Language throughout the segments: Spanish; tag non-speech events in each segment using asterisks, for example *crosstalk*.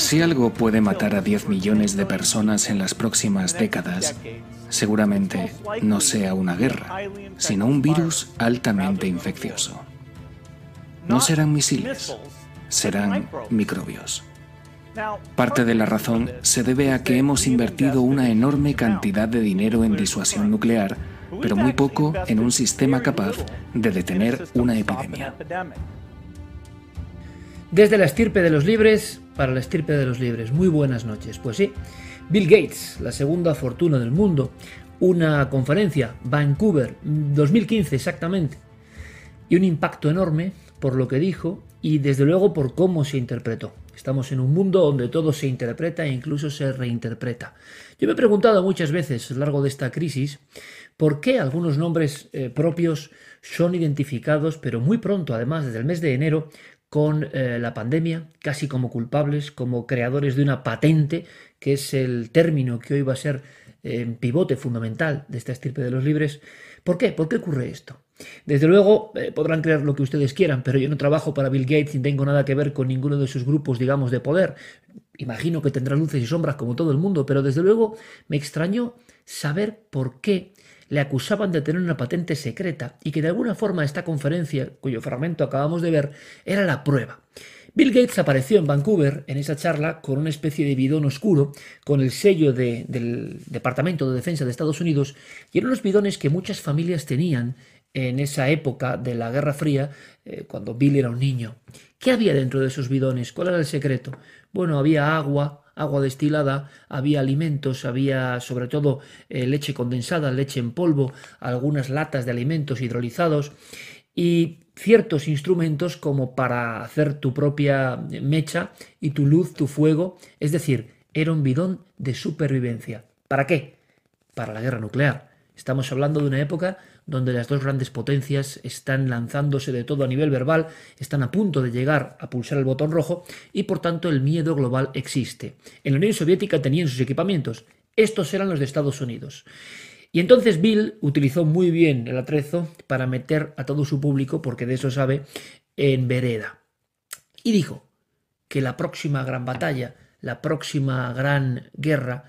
Si algo puede matar a 10 millones de personas en las próximas décadas, seguramente no sea una guerra, sino un virus altamente infeccioso. No serán misiles, serán microbios. Parte de la razón se debe a que hemos invertido una enorme cantidad de dinero en disuasión nuclear, pero muy poco en un sistema capaz de detener una epidemia. Desde la estirpe de los libres para la estirpe de los libres. Muy buenas noches. Pues sí, Bill Gates, la segunda fortuna del mundo, una conferencia, Vancouver, 2015 exactamente, y un impacto enorme por lo que dijo y desde luego por cómo se interpretó. Estamos en un mundo donde todo se interpreta e incluso se reinterpreta. Yo me he preguntado muchas veces a lo largo de esta crisis por qué algunos nombres eh, propios son identificados, pero muy pronto, además, desde el mes de enero, con eh, la pandemia, casi como culpables, como creadores de una patente, que es el término que hoy va a ser eh, pivote fundamental de esta estirpe de los libres. ¿Por qué? ¿Por qué ocurre esto? Desde luego eh, podrán creer lo que ustedes quieran, pero yo no trabajo para Bill Gates ni tengo nada que ver con ninguno de sus grupos, digamos, de poder. Imagino que tendrá luces y sombras como todo el mundo, pero desde luego me extrañó saber por qué le acusaban de tener una patente secreta y que de alguna forma esta conferencia, cuyo fragmento acabamos de ver, era la prueba. Bill Gates apareció en Vancouver en esa charla con una especie de bidón oscuro con el sello del Departamento de Defensa de Estados Unidos y eran los bidones que muchas familias tenían en esa época de la Guerra Fría, eh, cuando Bill era un niño. ¿Qué había dentro de esos bidones? ¿Cuál era el secreto? Bueno, había agua, agua destilada, había alimentos, había sobre todo eh, leche condensada, leche en polvo, algunas latas de alimentos hidrolizados y ciertos instrumentos como para hacer tu propia mecha y tu luz, tu fuego, es decir, era un bidón de supervivencia. ¿Para qué? Para la guerra nuclear. Estamos hablando de una época donde las dos grandes potencias están lanzándose de todo a nivel verbal, están a punto de llegar a pulsar el botón rojo y por tanto el miedo global existe. En la Unión Soviética tenían sus equipamientos, estos eran los de Estados Unidos. Y entonces Bill utilizó muy bien el atrezo para meter a todo su público, porque de eso sabe, en vereda. Y dijo que la próxima gran batalla, la próxima gran guerra,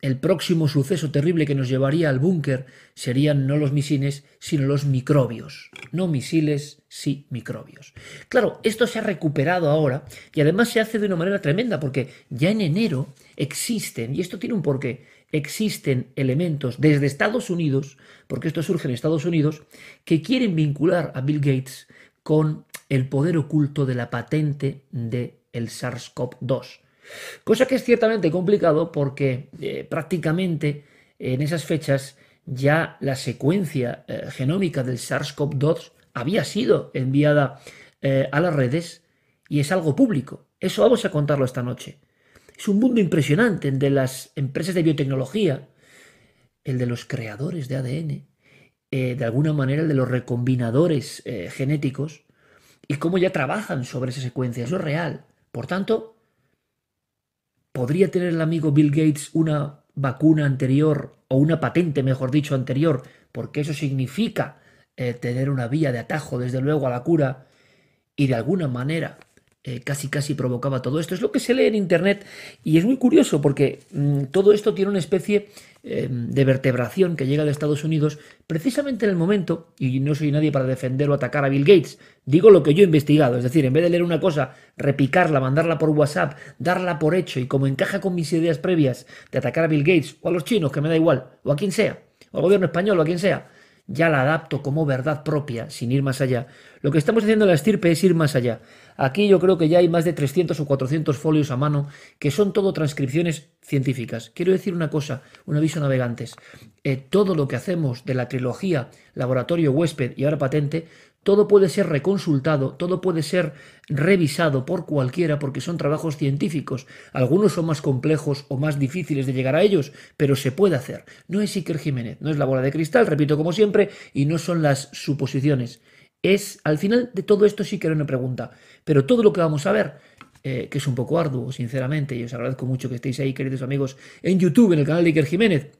el próximo suceso terrible que nos llevaría al búnker serían no los misiles, sino los microbios. No misiles, sí microbios. Claro, esto se ha recuperado ahora y además se hace de una manera tremenda porque ya en enero existen, y esto tiene un porqué, existen elementos desde Estados Unidos, porque esto surge en Estados Unidos, que quieren vincular a Bill Gates con el poder oculto de la patente del el SARS-CoV-2 Cosa que es ciertamente complicado porque eh, prácticamente en esas fechas ya la secuencia eh, genómica del SARS-CoV-2 había sido enviada eh, a las redes y es algo público. Eso vamos a contarlo esta noche. Es un mundo impresionante el de las empresas de biotecnología, el de los creadores de ADN, de alguna manera el de los recombinadores genéticos y cómo ya trabajan sobre esa secuencia. Eso es real. Por tanto, ¿Podría tener el amigo Bill Gates una vacuna anterior o una patente, mejor dicho, anterior? Porque eso significa eh, tener una vía de atajo, desde luego, a la cura y de alguna manera eh, casi casi provocaba todo esto. Es lo que se lee en Internet y es muy curioso porque mm, todo esto tiene una especie em, de vertebración que llega de Estados Unidos precisamente en el momento, y no soy nadie para defender o atacar a Bill Gates, digo lo que yo he investigado, es decir, en vez de leer una cosa, repicarla, mandarla por WhatsApp, darla por hecho y como encaja con mis ideas previas de atacar a Bill Gates o a los chinos, que me da igual, o a quien sea, o al gobierno español o a quien sea, ya la adapto como verdad propia, sin ir más allá. Lo que estamos haciendo en la estirpe es ir más allá. Aquí yo creo que ya hay más de 300 o 400 folios a mano, que son todo transcripciones científicas. Quiero decir una cosa, un aviso navegantes. Eh, todo lo que hacemos de la trilogía laboratorio huésped y ahora patente todo puede ser reconsultado, todo puede ser revisado por cualquiera porque son trabajos científicos. Algunos son más complejos o más difíciles de llegar a ellos, pero se puede hacer. No es Iker Jiménez, no es la bola de cristal, repito como siempre, y no son las suposiciones. Es, al final de todo esto sí que era una pregunta, pero todo lo que vamos a ver, eh, que es un poco arduo, sinceramente, y os agradezco mucho que estéis ahí, queridos amigos, en YouTube, en el canal de Iker Jiménez,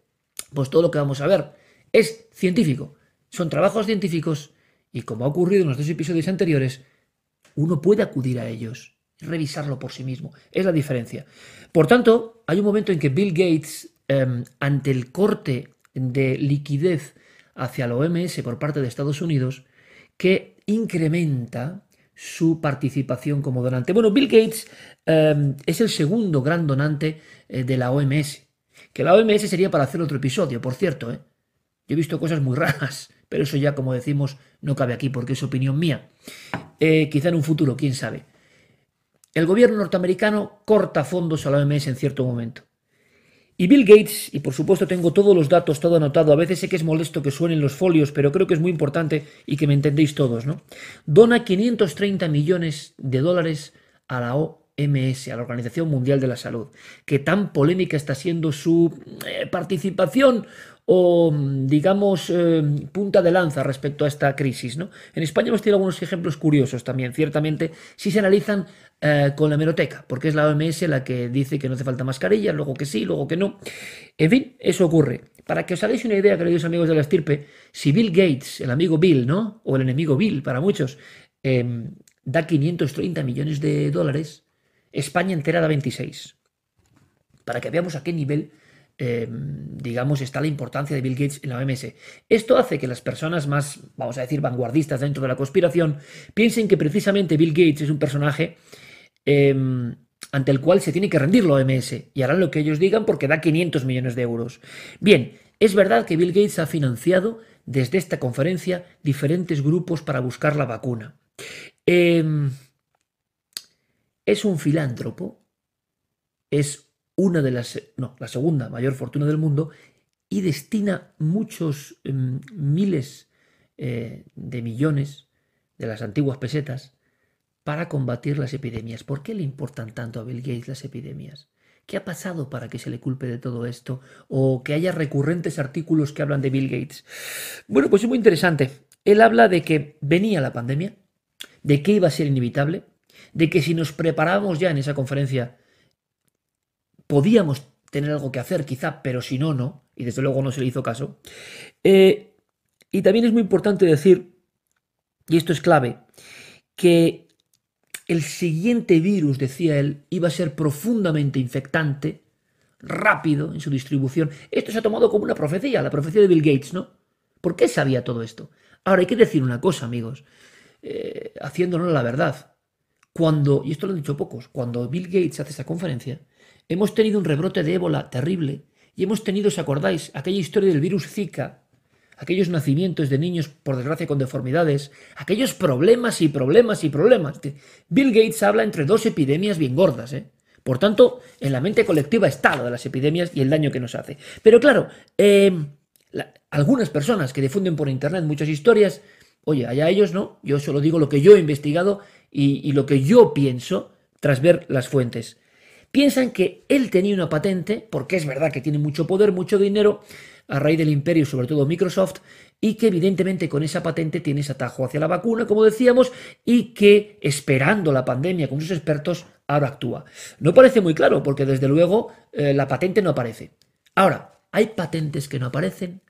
pues todo lo que vamos a ver es científico. Son trabajos científicos y como ha ocurrido en los dos episodios anteriores, uno puede acudir a ellos revisarlo por sí mismo. Es la diferencia. Por tanto, hay un momento en que Bill Gates, em, ante el corte de liquidez hacia la OMS por parte de Estados Unidos, que incrementa su participación como donante. Bueno, Bill Gates em, es el segundo gran donante eh, de la OMS. Que la OMS sería para hacer otro episodio, por cierto. ¿eh? Yo he visto cosas muy raras, pero eso ya, como decimos, no cabe aquí porque es opinión mía. Eh, quizá en un futuro, quién sabe. El gobierno norteamericano corta fondos a la OMS en cierto momento. Y Bill Gates, y por supuesto tengo todos los datos, todo anotado, a veces sé que es molesto que suenen los folios, pero creo que es muy importante y que me entendéis todos, ¿no? Dona 530 millones de dólares a la OMS, a la Organización Mundial de la Salud. Que tan polémica está siendo su eh, participación o, digamos, eh, punta de lanza respecto a esta crisis. ¿no? En España hemos tenido algunos ejemplos curiosos también, ciertamente, si se analizan eh, con la hemeroteca, porque es la OMS la que dice que no hace falta mascarilla, luego que sí, luego que no. En fin, eso ocurre. Para que os hagáis una idea, queridos amigos de la estirpe, si Bill Gates, el amigo Bill, ¿no? O el enemigo Bill para muchos, em, da 530 millones de dólares, España entera da 26. Para que veamos a qué nivel Em, digamos, está la importancia de Bill Gates en la OMS. Esto hace que las personas más, vamos a decir, vanguardistas dentro de la conspiración piensen que precisamente Bill Gates es un personaje em, ante el cual se tiene que rendir la OMS y harán lo que ellos digan porque da 500 millones de euros. Bien, es verdad que Bill Gates ha financiado desde esta conferencia diferentes grupos para buscar la vacuna. Em, es un filántropo, es una de las, no, la segunda mayor fortuna del mundo y destina muchos em, miles eh, de millones de las antiguas pesetas para combatir las epidemias. ¿Por qué le importan tanto a Bill Gates las epidemias? ¿Qué ha pasado para que se le culpe de todo esto? ¿O que haya recurrentes artículos que hablan de Bill Gates? Bueno, pues es muy interesante. Él habla de que venía la pandemia, de que iba a ser inevitable, de que si nos preparábamos ya en esa conferencia podíamos tener algo que hacer, quizá, pero si no, no. Y desde luego no se le hizo caso. Eh, y también es muy importante decir, y esto es clave, que el siguiente virus, decía él, iba a ser profundamente infectante, rápido en su distribución. Esto se ha tomado como una profecía, la profecía de Bill Gates, ¿no? ¿Por qué sabía todo esto? Ahora hay que decir una cosa, amigos, eh, haciéndonos la verdad. Cuando, y esto lo han dicho pocos, cuando Bill Gates hace esa conferencia, Hemos tenido un rebrote de ébola terrible y hemos tenido, ¿os acordáis?, aquella historia del virus Zika, aquellos nacimientos de niños, por desgracia, con deformidades, aquellos problemas y problemas y problemas. Bill Gates habla entre dos epidemias bien gordas, ¿eh? Por tanto, en la mente colectiva está lo de las epidemias y el daño que nos hace. Pero claro, em, algunas personas que difunden por internet muchas historias, oye, allá ellos no, yo solo digo lo que yo he investigado y lo que yo pienso tras ver las fuentes piensan que él tenía una patente, porque es verdad que tiene mucho poder, mucho dinero, a raíz del imperio, sobre todo Microsoft, y que evidentemente con esa patente tiene ese atajo hacia la vacuna, como decíamos, y que esperando la pandemia con sus expertos, ahora actúa. No parece muy claro, porque desde luego eh, la patente no aparece. Ahora, hay patentes que no aparecen,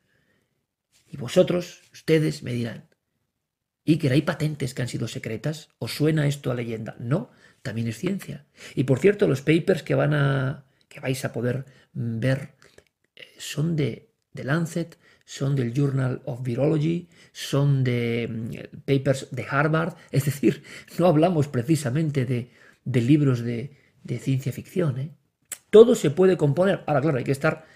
y vosotros, ustedes, me dirán, ¿y que hay patentes que han sido secretas? ¿Os suena esto a leyenda? No, también es ciencia. Y por cierto, los papers que van a que vais a poder ver eh, son de, de Lancet, son del Journal of Virology, son de mm, papers de Harvard, es decir, no hablamos precisamente de, de libros de, de, ciencia ficción. ¿eh? Todo se puede componer. Ahora, claro, hay que estar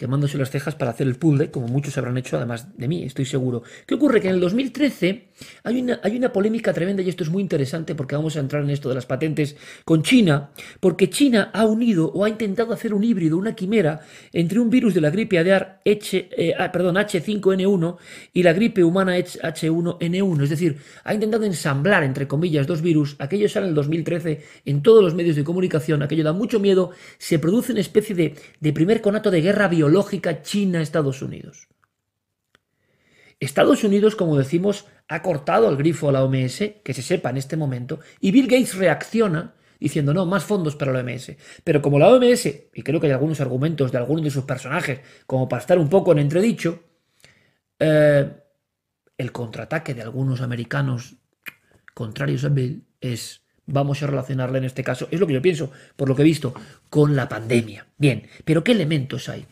quemándose las cejas para hacer el puzzle, como muchos habrán hecho además de mí, estoy seguro. ¿Qué ocurre? Que en el 2013 hay una, hay una polémica tremenda y esto es muy interesante porque vamos a entrar en esto de las patentes con China, porque China ha unido o ha intentado hacer un híbrido, una quimera entre un virus de la gripe aviar H, eh, ah, perdón, H5N1 y la gripe humana H1N1, es decir, ha intentado ensamblar entre comillas dos virus, aquello sale en el 2013 en todos los medios de comunicación, aquello da mucho miedo, se produce una especie de, de primer conato de guerra biológica lógica China-Estados Unidos. Estados Unidos, como decimos, ha cortado el grifo a la OMS, que se sepa en este momento, y Bill Gates reacciona diciendo, no, más fondos para la OMS. Pero como la OMS, y creo que hay algunos argumentos de algunos de sus personajes, como para estar un poco en entredicho, eh, el contraataque de algunos americanos contrarios a Bill es vamos a relacionarla en este caso, es lo que yo pienso, por lo que he visto, con la pandemia. Bien, pero ¿qué elementos hay?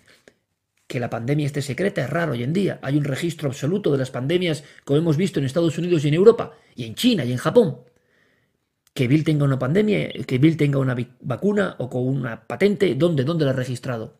Que la pandemia esté secreta es raro hoy en día. Hay un registro absoluto de las pandemias, como hemos visto en Estados Unidos y en Europa, y en China y en Japón. Que Bill tenga una pandemia, que Bill tenga una vacuna o con una patente, ¿dónde? ¿Dónde la ha registrado?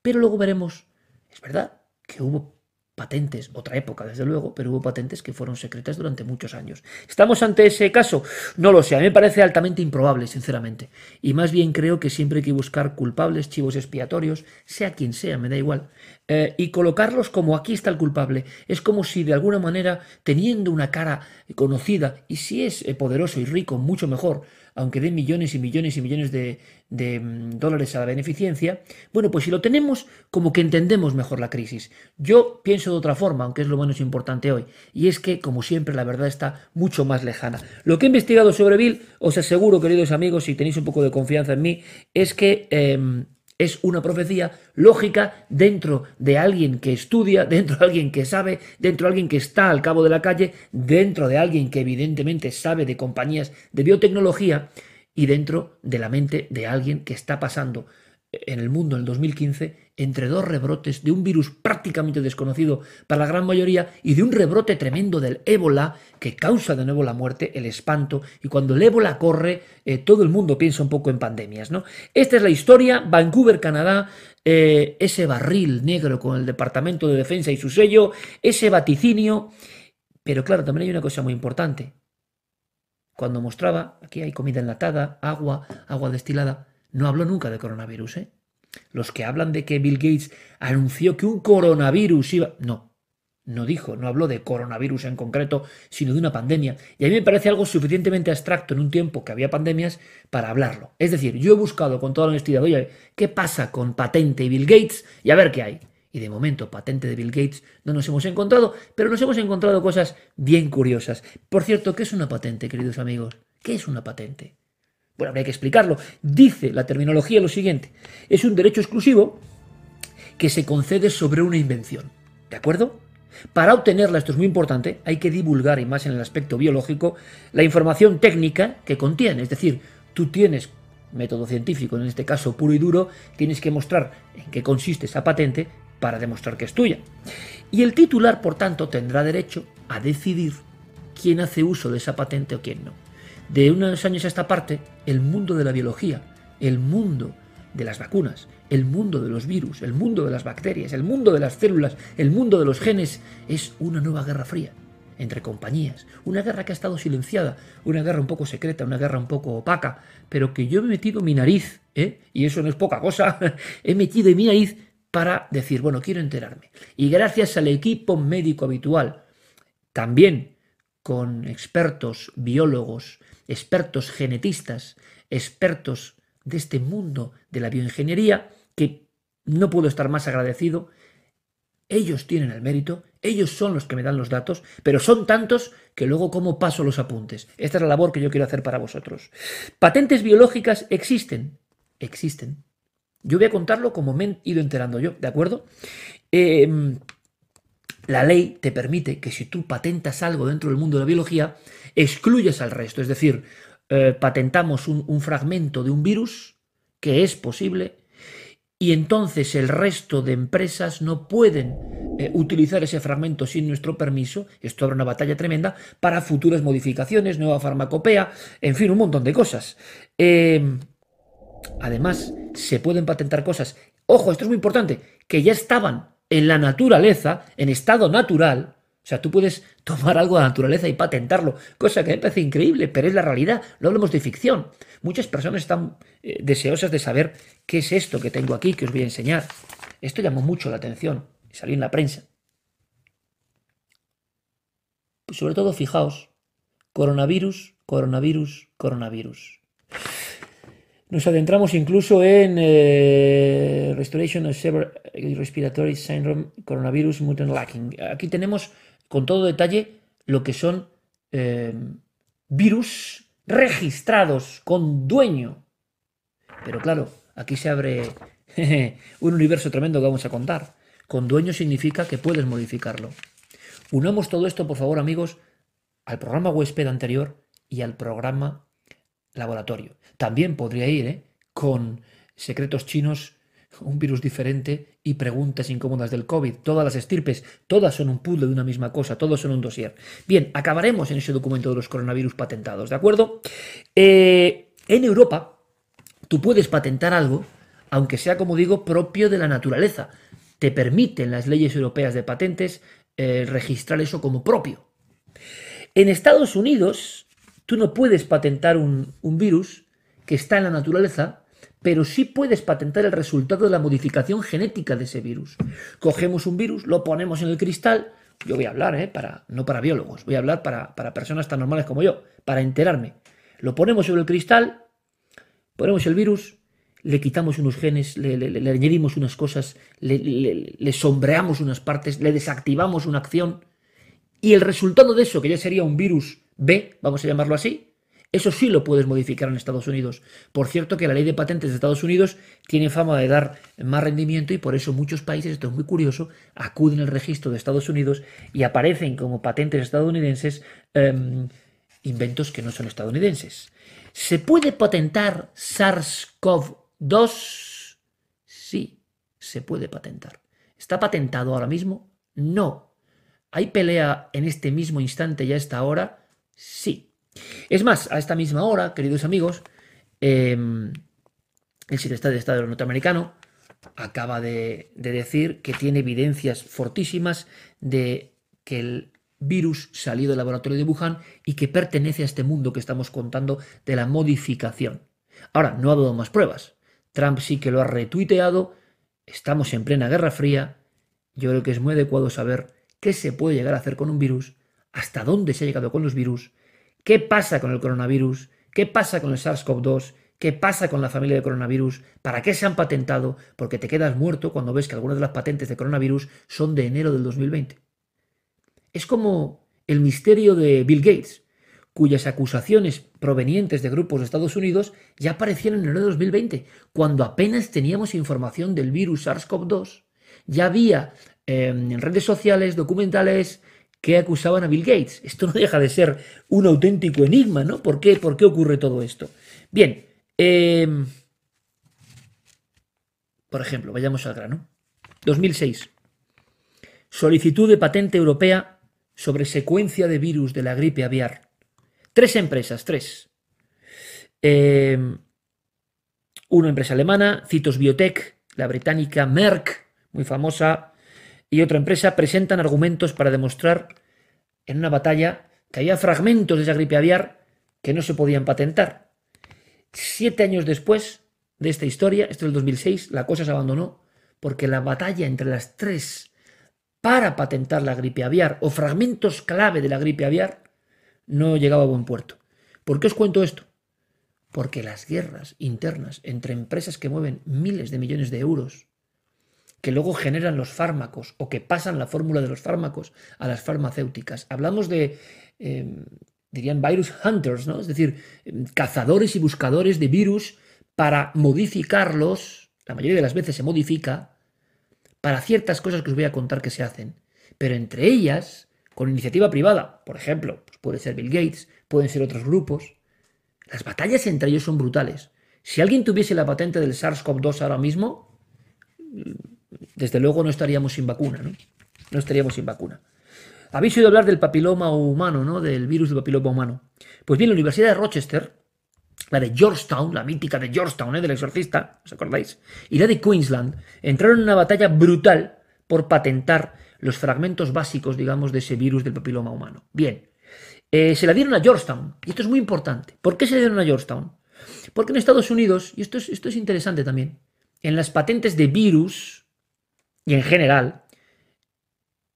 Pero luego veremos, es verdad, que hubo patentes, otra época desde luego, pero hubo patentes que fueron secretas durante muchos años. ¿Estamos ante ese caso? No lo sé, a mí me parece altamente improbable, sinceramente. Y más bien creo que siempre hay que buscar culpables, chivos expiatorios, sea quien sea, me da igual, eh, y colocarlos como aquí está el culpable. Es como si de alguna manera, teniendo una cara conocida, y si es eh, poderoso y rico, mucho mejor, aunque den millones y millones y millones de, mm, dólares a la beneficencia, bueno, pues si lo tenemos, como que entendemos mejor la crisis. Yo pienso de otra forma, aunque es lo menos importante hoy, y es que, como siempre, la verdad está mucho más lejana. Lo que he investigado sobre Bill, os aseguro, queridos amigos, si tenéis un poco de confianza en mí, es que... Em, es una profecía lógica dentro de alguien que estudia, *laughs* dentro de alguien que sabe, dentro de alguien que está al cabo de la calle, dentro de alguien que evidentemente sabe de compañías de biotecnología y dentro de la mente de alguien que está pasando en el mundo en el 2015 entre dos rebrotes de un virus prácticamente desconocido para la gran mayoría y de un rebrote tremendo del ébola que causa de nuevo la muerte, el espanto, y cuando el ébola corre, eh, todo el mundo piensa un poco en pandemias. ¿no? Esta es la historia, Vancouver, Canadá, eh, ese barril negro con el Departamento de Defensa y su sello, ese vaticinio, pero claro, también hay una cosa muy importante. Cuando mostraba, aquí hay comida enlatada, agua, agua destilada, no habló nunca de coronavirus, ¿eh? Los que hablan de que Bill Gates anunció que un coronavirus iba... No, no dijo, no habló de coronavirus en concreto, sino de una pandemia. Y a mí me parece algo suficientemente abstracto en un tiempo que había pandemias para hablarlo. Es decir, yo he buscado con toda la honestidad, oye, ¿qué pasa con patente y Bill Gates? Y a ver qué hay. Y de momento, patente de Bill Gates no nos hemos encontrado, pero nos hemos encontrado cosas bien curiosas. Por cierto, ¿qué es una patente, queridos amigos? ¿Qué es una patente? Bueno, habría que explicarlo. Dice la terminología lo siguiente. Es un derecho exclusivo que se concede sobre una invención. ¿De acuerdo? Para obtenerla, esto es muy importante, hay que divulgar, y más en el aspecto biológico, la información técnica que contiene. Es decir, tú tienes método científico, en este caso puro y duro, tienes que mostrar en qué consiste esa patente para demostrar que es tuya. Y el titular, por tanto, tendrá derecho a decidir quién hace uso de esa patente o quién no. De unos años a esta parte, el mundo de la biología, el mundo de las vacunas, el mundo de los virus, el mundo de las bacterias, el mundo de las células, el mundo de los genes, es una nueva guerra fría entre compañías, una guerra que ha estado silenciada, una guerra un poco secreta, una guerra un poco opaca, pero que yo he metido mi nariz, ¿eh? y eso no es poca cosa, *laughs* he metido mi nariz para decir, bueno, quiero enterarme. Y gracias al equipo médico habitual, también con expertos, biólogos, expertos genetistas, expertos de este mundo de la bioingeniería, que no puedo estar más agradecido. Ellos tienen el mérito, ellos son los que me dan los datos, pero son tantos que luego como paso los apuntes. Esta es la labor que yo quiero hacer para vosotros. Patentes biológicas existen, existen. Yo voy a contarlo como me he ido enterando yo, ¿de acuerdo? Em, la ley te permite que si tú patentas algo dentro del mundo de la biología, excluyes al resto. Es decir, eh, patentamos un, fragmento de un virus, que es posible, y entonces el resto de empresas no pueden eh, utilizar ese fragmento sin nuestro permiso, esto abre una batalla tremenda, para futuras modificaciones, nueva farmacopea, en fin, un montón de cosas. Em, además, se pueden patentar cosas, ojo, esto es muy importante, que ya estaban en la naturaleza, en estado natural, o sea, tú puedes tomar algo de la naturaleza y patentarlo, cosa que me parece increíble, pero es la realidad, no hablamos de ficción. Muchas personas están eh, deseosas de saber qué es esto que tengo aquí, que os voy a enseñar. Esto llamó mucho la atención, salió en la prensa. Pues sobre todo, fijaos, coronavirus, coronavirus, coronavirus. Nos adentramos incluso en eh, Restoration of Severe Respiratory Syndrome Coronavirus Mutant Lacking. Aquí tenemos con todo detalle lo que son eh, virus registrados con dueño. Pero claro, aquí se abre *laughs* un universo tremendo que vamos a contar. Con dueño significa que puedes modificarlo. Unamos todo esto, por favor, amigos, al programa huésped anterior y al programa laboratorio. También podría ir ¿eh? con secretos chinos, un virus diferente y preguntas incómodas del COVID. Todas las estirpes, todas son un puzzle de una misma cosa, todos son un dossier. Bien, acabaremos en ese documento de los coronavirus patentados, ¿de acuerdo? Eh, en Europa, tú puedes patentar algo, aunque sea, como digo, propio de la naturaleza. Te permiten las leyes europeas de patentes eh, registrar eso como propio. En Estados Unidos, tú no puedes patentar un, un virus que está en la naturaleza pero sí puedes patentar el resultado de la modificación genética de ese virus. Cogemos un virus, lo ponemos en el cristal, yo voy a hablar, ¿eh? para, no para biólogos, voy a hablar para, personas tan normales como yo, para enterarme. Lo ponemos sobre el cristal, ponemos el virus, le quitamos unos genes, le, le añadimos unas cosas, le, sombreamos unas partes, le desactivamos una acción, y el resultado de eso, que ya sería un virus B, vamos a llamarlo así, eso sí lo puedes modificar en Estados Unidos. Por cierto que la ley de patentes de Estados Unidos tiene fama de dar más rendimiento y por eso muchos países, esto es muy curioso, acuden al registro de Estados Unidos y aparecen como patentes estadounidenses em, inventos que no son estadounidenses. ¿Se puede patentar SARS-CoV-2? Sí, se puede patentar. ¿Está patentado ahora mismo? No. ¿Hay pelea en este mismo instante y a esta hora? Sí. Es más, a esta misma hora, queridos amigos, em, el secretario de Estado norteamericano acaba de, decir que tiene evidencias fortísimas de que el virus salió del laboratorio de Wuhan y que pertenece a este mundo que estamos contando de la modificación. Ahora, no ha dado más pruebas. Trump sí que lo ha retuiteado. Estamos en plena Guerra Fría. Yo creo que es muy adecuado saber qué se puede llegar a hacer con un virus, hasta dónde se ha llegado con los virus ¿Qué pasa con el coronavirus? ¿Qué pasa con el SARS-CoV-2? ¿Qué pasa con la familia de coronavirus? ¿Para qué se han patentado? Porque te quedas muerto cuando ves que algunas de las patentes de coronavirus son de enero del 2020. Es como el misterio de Bill Gates, cuyas acusaciones provenientes de grupos de Estados Unidos ya aparecieron en enero de 2020, cuando apenas teníamos información del virus SARS-CoV-2. Ya había eh, en redes sociales, documentales, que acusaban a Bill Gates. Esto no deja de ser un auténtico enigma, ¿no? ¿Por qué, ¿Por qué ocurre todo esto? Bien, em, por ejemplo, vayamos al grano. 2006. Solicitud de patente europea sobre secuencia de virus de la gripe aviar. Tres empresas, tres. Em, una empresa alemana, Citos Biotech, la británica Merck, muy famosa, y otra empresa presentan argumentos para demostrar en una batalla que había fragmentos de esa gripe aviar que no se podían patentar. Siete años después de esta historia, esto es el 2006, la cosa se abandonó porque la batalla entre las tres para patentar la gripe aviar o fragmentos clave de la gripe aviar no llegaba a buen puerto. ¿Por qué os cuento esto? Porque las guerras internas entre empresas que mueven miles de millones de euros que luego generan los fármacos o que pasan la fórmula de los fármacos a las farmacéuticas. Hablamos de, em, dirían, virus hunters, ¿no? Es decir, em, cazadores y buscadores de virus para modificarlos, la mayoría de las veces se modifica, para ciertas cosas que os voy a contar que se hacen. Pero entre ellas, con iniciativa privada, por ejemplo, pues puede ser Bill Gates, pueden ser otros grupos, las batallas entre ellos son brutales. Si alguien tuviese la patente del SARS-CoV-2 ahora mismo, desde luego no estaríamos sin vacuna, ¿no? No estaríamos sin vacuna. Habéis oído hablar del papiloma humano, ¿no? Del virus del papiloma humano. Pues bien, la Universidad de Rochester, la de Georgetown, la mítica de Georgetown, ¿eh? del exorcista, ¿os acordáis? Y la de Queensland, entraron en una batalla brutal por patentar los fragmentos básicos, digamos, de ese virus del papiloma humano. Bien, eh, se la dieron a Georgetown, y esto es muy importante. ¿Por qué se la dieron a Georgetown? Porque en Estados Unidos, y esto es, esto es interesante también, en las patentes de virus, y en general,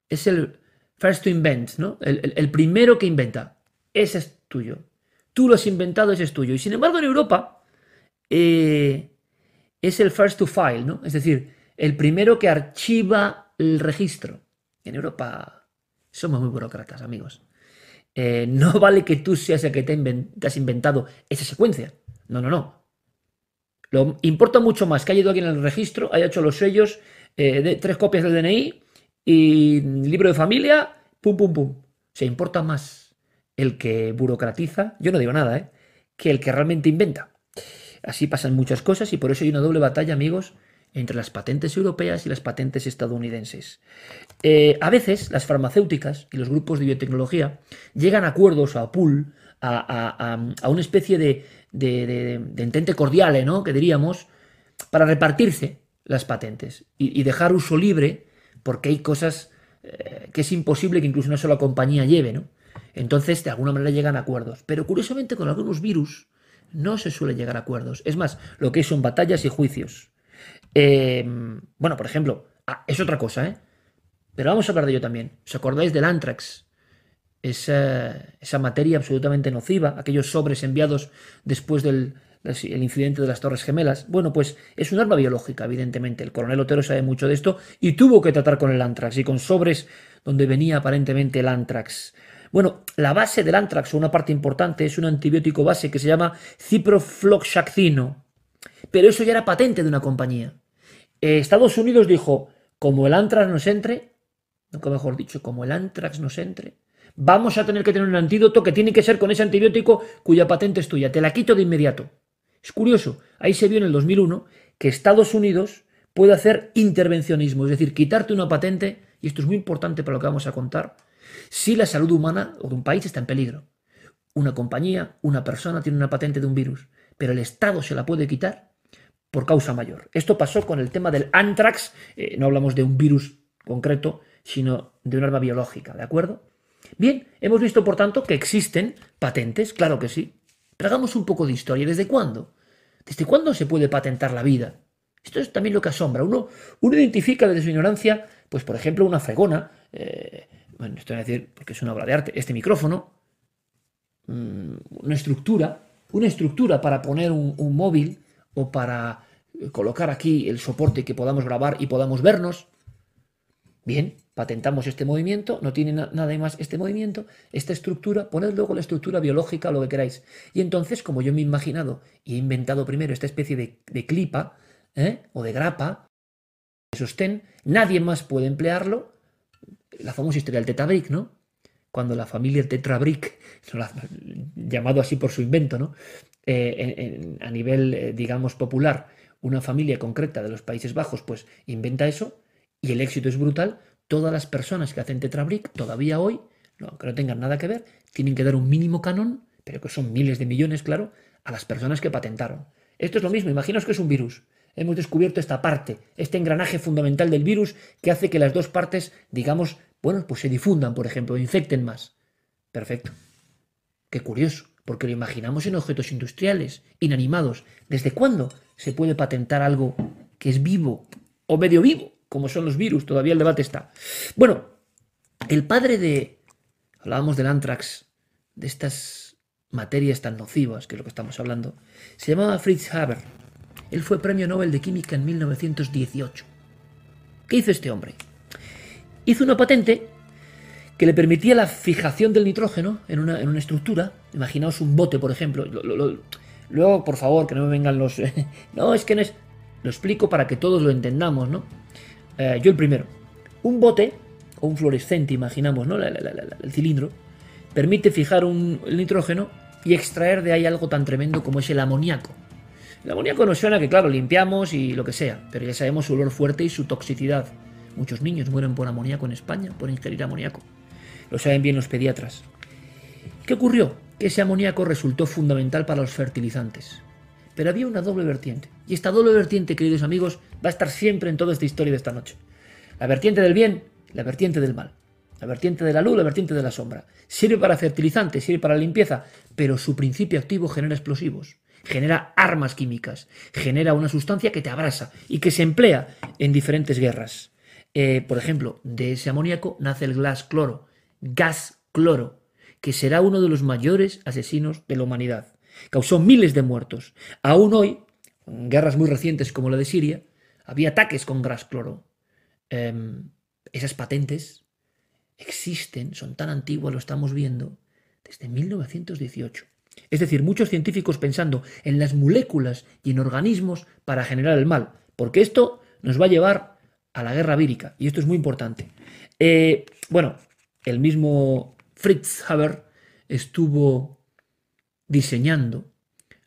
es el first to invent, ¿no? El, primero que inventa. Ese es tuyo. Tú lo has inventado, ese es tuyo. Y sin embargo, en Europa eh, es el first to file, ¿no? Es decir, el primero que archiva el registro. En Europa somos muy burócratas, amigos. Eh, no *laughs* vale que tú seas el que te, has inventado esa secuencia. No, no, no. Lo importa mucho más que haya ido alguien en el registro, haya hecho los sellos, eh, de, tres copias del DNI y libro de familia, pum, pum, pum. Se importa más el que burocratiza, yo no digo nada, ¿eh? que el que realmente inventa. Así pasan muchas cosas y por eso hay una doble batalla, amigos, entre las patentes europeas y las patentes estadounidenses. Eh, a veces las farmacéuticas y los grupos de biotecnología llegan a acuerdos a pool, a, una especie de, entente cordial, ¿no? que diríamos, para repartirse las patentes y, dejar uso libre, porque hay cosas eh, que es imposible que incluso una sola compañía lleve. ¿no? Entonces, de alguna manera llegan a acuerdos. Pero curiosamente con algunos virus no se suele llegar a acuerdos. Es más, lo que hay son batallas y juicios. Em, bueno, por ejemplo, ah, es otra cosa, ¿eh? Pero vamos a hablar de ello también. ¿Os acordáis del anthrax? Esa, esa materia absolutamente nociva, aquellos sobres enviados después del el incidente de las Torres Gemelas. Bueno, pues es un arma biológica, evidentemente. El coronel Otero sabe mucho de esto y tuvo que tratar con el anthrax y con sobres donde venía aparentemente el anthrax. Bueno, la base del anthrax, o una parte importante, es un antibiótico base que se llama ciprofloxacino. Pero eso ya era patente de una compañía. Eh, Estados Unidos dijo, como el anthrax nos entre, nunca mejor dicho, como el anthrax nos entre, vamos a tener que tener un antídoto que tiene que ser con ese antibiótico cuya patente es tuya. Te la quito de inmediato. Es curioso, ahí se vio en el 2001 que Estados Unidos puede hacer intervencionismo, es decir, quitarte una patente, y esto es muy importante para lo que vamos a contar, si la salud humana o de un país está en peligro. Una compañía, una persona tiene una patente de un virus, pero el Estado se la puede quitar por causa mayor. Esto pasó con el tema del anthrax, eh, no hablamos de un virus concreto, sino de un arma biológica, ¿de acuerdo? Bien, hemos visto por tanto que existen patentes, claro que sí. Pero hagamos un poco de historia. ¿Desde cuándo? ¿Desde cuándo se puede patentar la vida? Esto es también lo que asombra. Uno, uno identifica desde su ignorancia, pues por ejemplo, una fregona, eh, bueno, esto voy a decir porque es una obra de arte, este micrófono, mm, una estructura, una estructura para poner un móvil o para colocar aquí el soporte que podamos grabar y podamos vernos. Bien, patentamos este movimiento, no tiene nada más este movimiento, esta estructura, poned luego la estructura biológica lo que queráis. Y entonces, como yo me he imaginado y he inventado primero esta especie de, clipa ¿eh? o de grapa, de sostén, nadie más puede emplearlo. La famosa historia del Tetabric, ¿no? Cuando la familia Tetrabric, *laughs* llamado así por su invento, ¿no? Eh, a nivel, eh, digamos, popular, una familia concreta de los Países Bajos, pues inventa eso y el éxito es brutal, todas las personas que hacen Tetrabric todavía hoy, aunque no tengan nada que ver, tienen que dar un mínimo canon, pero que son miles de millones, claro, a las personas que patentaron. Esto es lo mismo, imaginaos que es un virus. Hemos descubierto esta parte, este engranaje fundamental del virus que hace que las dos partes, digamos, bueno, pues se difundan, por ejemplo, infecten más. Perfecto. Qué curioso, porque lo imaginamos en objetos industriales, inanimados. ¿Desde cuándo se puede patentar algo que es vivo o medio vivo? Como son los virus, todavía el debate está. Bueno, el padre de, hablábamos del anthrax, de estas materias tan nocivas, que es lo que estamos hablando, se llamaba Fritz Haber. Él fue premio Nobel de Química en 1918. ¿Qué hizo este hombre? Hizo una patente que le permitía la fijación del nitrógeno en una, en una estructura. Imaginaos un bote, por ejemplo. luego, por favor, que no me vengan los... *laughs* no, es que no es... Lo explico para que todos lo entendamos, ¿no? Eh, yo el primero. Un bote, o un fluorescente, imaginamos, ¿no? el cilindro, permite fijar un, el nitrógeno y extraer de ahí algo tan tremendo como es el amoníaco. El amoníaco nos suena que, claro, limpiamos y lo que sea, pero ya sabemos su olor fuerte y su toxicidad. Muchos niños mueren por amoníaco en España, por ingerir amoníaco. Lo saben bien los pediatras. ¿Qué ocurrió? Que ese amoníaco resultó fundamental para los fertilizantes. Pero había una doble vertiente. Y esta doble vertiente, queridos amigos, va a estar siempre en toda esta historia de esta noche. La vertiente del bien, la vertiente del mal. La vertiente de la luz, la vertiente de la sombra. Sirve para fertilizante, sirve para limpieza, pero su principio activo genera explosivos, genera armas químicas, genera una sustancia que te abrasa y que se emplea en diferentes guerras. Eh, por ejemplo, de ese amoníaco nace el gas cloro, gas cloro, que será uno de los mayores asesinos de la humanidad causó miles de muertos. Aún hoy, en guerras muy recientes como la de Siria, había ataques con gas cloro. Em, esas patentes existen, son tan antiguas, lo estamos viendo, desde 1918. Es decir, muchos científicos pensando en las moléculas y en organismos para generar el mal, porque esto nos va a llevar a la guerra vírica, y esto es muy importante. Eh, bueno, el mismo Fritz Haber estuvo diseñando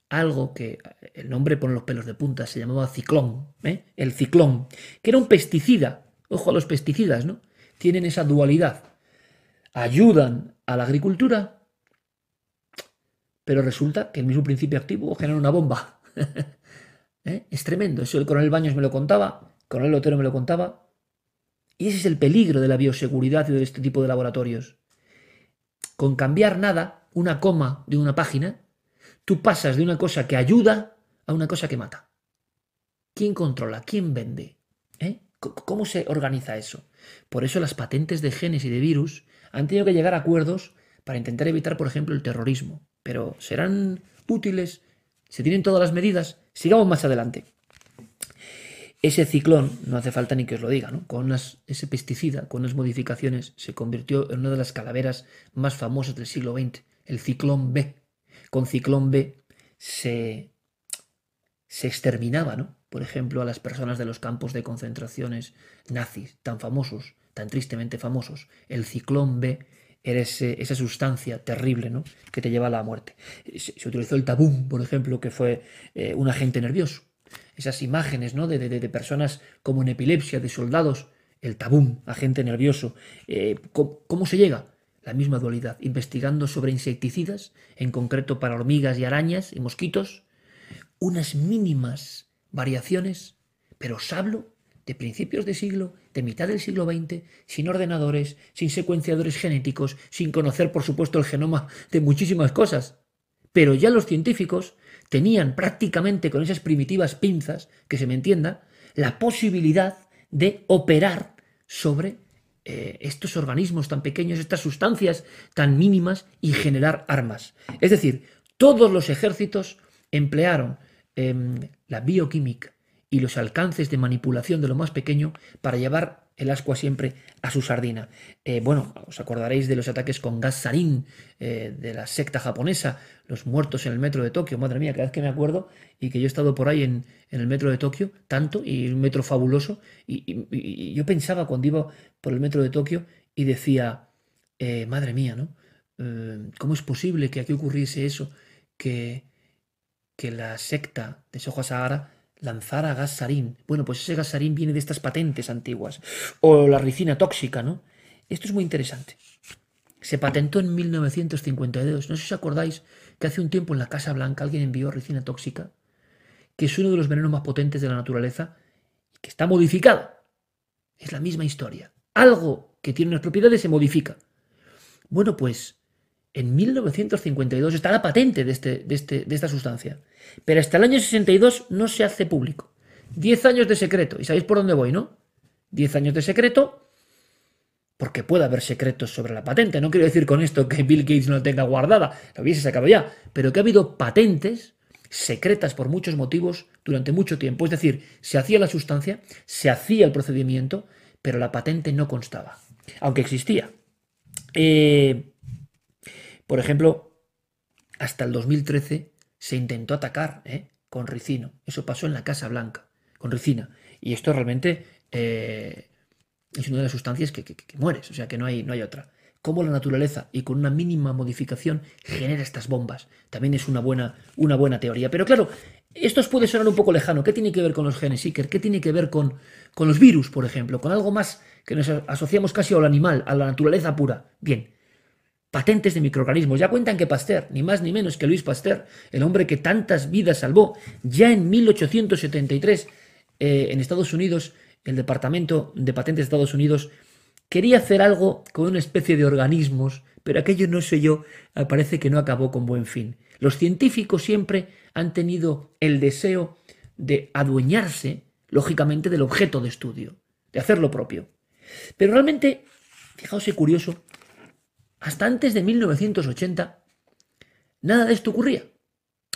algo que el nombre pone los pelos de punta, se llamaba ciclón, ¿eh? el ciclón, que era un pesticida. Ojo a los pesticidas, ¿no? Tienen esa dualidad. Ayudan a la agricultura, pero resulta que el mismo principio activo genera una bomba. *laughs* ¿Eh? Es tremendo. Eso el coronel Baños me lo contaba, el coronel Otero me lo contaba. Y ese es el peligro de la bioseguridad y de este tipo de laboratorios. Con cambiar nada, una coma de una página, tú pasas de una cosa que ayuda a una cosa que mata. ¿Quién controla? ¿Quién vende? ¿Eh? ¿Cómo se organiza eso? Por eso las patentes de genes y de virus han tenido que llegar a acuerdos para intentar evitar, por ejemplo, el terrorismo. Pero serán útiles, se tienen todas las medidas. Sigamos más adelante. Ese ciclón, no hace falta ni que os lo diga, ¿no? con ese pesticida, con unas modificaciones, se convirtió en una de las calaveras más famosas del siglo XX, el ciclón B. Con ciclón B se, se exterminaba, ¿no? por ejemplo, a las personas de los campos de concentraciones nazis, tan famosos, tan tristemente famosos. El ciclón B era esa sustancia terrible ¿no? que te lleva a la muerte. Se, utilizó el tabú, por ejemplo, que fue eh, un agente nervioso esas imágenes ¿no? de, de, personas como en epilepsia, de soldados, el tabú, agente nervioso. Eh, ¿cómo, se llega? La misma dualidad, investigando sobre insecticidas, en concreto para hormigas y arañas y mosquitos, unas mínimas variaciones, pero os hablo de principios de siglo, de mitad del siglo XX, sin ordenadores, sin secuenciadores genéticos, sin conocer, por supuesto, el genoma de muchísimas cosas. Pero ya los científicos tenían prácticamente con esas primitivas pinzas, que se me entienda, la posibilidad de operar sobre eh, estos organismos tan pequeños, estas sustancias tan mínimas y generar armas. Es decir, todos los ejércitos emplearon em, la bioquímica y los alcances de manipulación de lo más pequeño para llevar el ascua siempre a su sardina. Eh, bueno, os acordaréis de los ataques con gas sarín eh, de la secta japonesa, los muertos en el metro de Tokio, madre mía, cada vez que me acuerdo, y que yo he estado por ahí en, el metro de Tokio, tanto, y un metro fabuloso, y, yo pensaba cuando iba por el metro de Tokio y decía, eh, madre mía, ¿no? ¿Cómo es posible que aquí ocurriese eso? Que, que la secta de Soja Sahara lanzar gas sarín. Bueno, pues ese gas sarín viene de estas patentes antiguas. O la ricina tóxica, ¿no? Esto es muy interesante. Se patentó en 1952. No sé si os acordáis que hace un tiempo en la Casa Blanca alguien envió ricina tóxica, que es uno de los venenos más potentes de la naturaleza, y que está modificado. Es la misma historia. Algo que tiene unas propiedades se modifica. Bueno, pues en 1952 está la patente de, este, de, este, de esta sustancia. Pero hasta el año 62 no se hace público. Diez años de secreto. ¿Y sabéis por dónde voy, no? Diez años de secreto, porque puede haber secretos sobre la patente. No quiero decir con esto que Bill Gates no la tenga guardada, lo hubiese sacado ya, pero que ha habido patentes secretas por muchos motivos durante mucho tiempo. Es decir, se hacía la sustancia, se hacía el procedimiento, pero la patente no constaba, aunque existía. Eh, por ejemplo, hasta el 2013 se intentó atacar ¿eh? con ricino. Eso pasó en la Casa Blanca, con ricina. Y esto realmente eh, es una de las sustancias que, mueres, o sea que no hay, no hay otra. Cómo la naturaleza y con una mínima modificación genera estas bombas. También es una buena, una buena teoría. Pero claro, esto os puede sonar un poco lejano. ¿Qué tiene que ver con los genes Seeker? ¿Qué tiene que ver con, con los virus, por ejemplo? Con algo más que nos asociamos casi al animal, a la naturaleza pura. Bien, patentes de microorganismos. Ya cuentan que Pasteur, ni más ni menos que Luis Pasteur, el hombre que tantas vidas salvó, ya en 1873 eh, en Estados Unidos, el Departamento de Patentes de Estados Unidos quería hacer algo con una especie de organismos, pero aquello no sé yo, parece que no acabó con buen fin. Los científicos siempre han tenido el deseo de adueñarse, lógicamente, del objeto de estudio, de hacer lo propio. Pero realmente, fijaos curioso, hasta antes de 1980, nada de esto ocurría.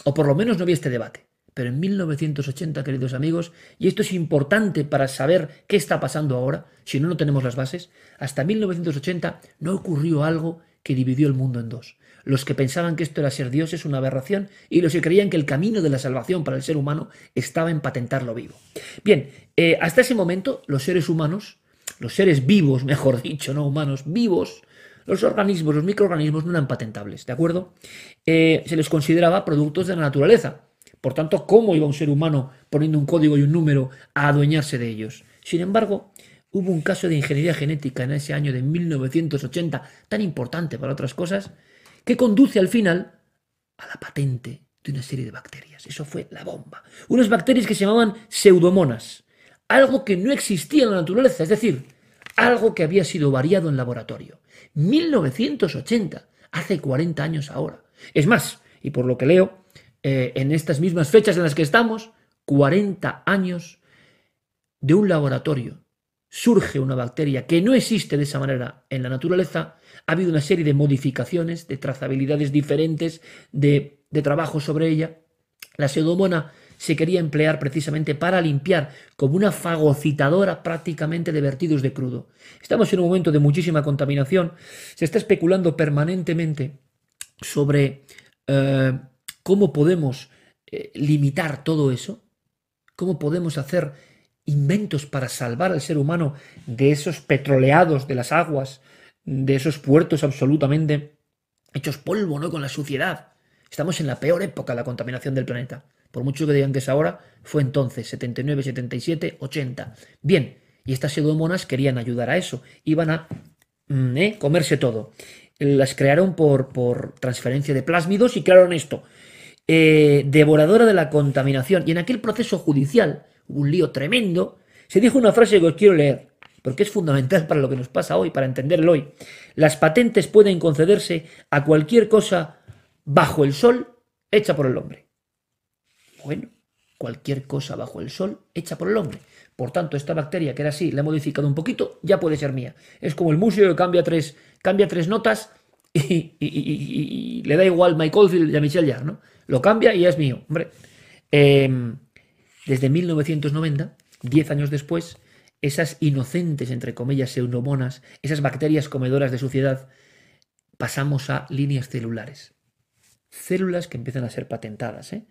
O por lo menos no había este debate. Pero en 1980, queridos amigos, y esto es importante para saber qué está pasando ahora, si no, no tenemos las bases, hasta 1980 no ocurrió algo que dividió el mundo en dos. Los que pensaban que esto era ser Dios es una aberración y los que creían que el camino de la salvación para el ser humano estaba en patentarlo vivo. Bien, eh, hasta ese momento los seres humanos, los seres vivos, *laughs* mejor dicho, no humanos, vivos, Los organismos, los microorganismos no eran patentables, ¿de acuerdo? Eh, se les consideraba productos de la naturaleza. Por tanto, ¿cómo iba un ser humano poniendo un código y un número a adueñarse de ellos? Sin embargo, hubo un caso de ingeniería genética en ese año de 1980, tan importante para otras cosas, que conduce al final a la patente de una serie de bacterias. Eso fue la bomba. Unas bacterias que se llamaban pseudomonas, algo que no existía en la naturaleza, es decir, algo que había sido variado en laboratorio. 1980, hace 40 años ahora. Es más, y por lo que leo, eh, en estas mismas fechas en las que estamos, 40 años de un laboratorio, surge una bacteria que no existe de esa manera en la naturaleza, ha habido una serie de modificaciones, de trazabilidades diferentes, de, de trabajo sobre ella. La pseudomona se quería emplear precisamente para limpiar como una fagocitadora prácticamente de vertidos de crudo. Estamos en un momento de muchísima contaminación, se está especulando permanentemente sobre eh, cómo podemos eh, limitar todo eso, cómo podemos hacer inventos para salvar al ser humano de esos petroleados de las aguas, de esos puertos absolutamente hechos polvo, ¿no? Con la suciedad. Estamos en la peor época de la contaminación del planeta. Por mucho que digan que es ahora, fue entonces, 79, 77, 80. Bien, y estas pseudomonas querían ayudar a eso. Iban a mm, ¿eh? comerse todo. Las crearon por, por, transferencia de plásmidos y crearon esto. Eh, devoradora de la contaminación. Y en aquel proceso judicial, un lío tremendo, se dijo una frase que os quiero leer, porque es fundamental para lo que nos pasa hoy, para entenderlo hoy. Las patentes pueden concederse a cualquier cosa bajo el sol hecha por el hombre. Bueno, cualquier cosa bajo el sol hecha por el hombre. Por tanto, esta bacteria que era así, la he modificado un poquito, ya puede ser mía. Es como el museo que cambia tres, cambia tres notas y, le da igual Mike Oldfield y a Michelle Jarre, ¿no? Lo cambia y ya es mío. Hombre, em, desde 1990, 10 años después, esas inocentes, entre comillas, pseudomonas, esas bacterias comedoras de suciedad, pasamos a líneas celulares. Células que empiezan a ser patentadas, ¿eh?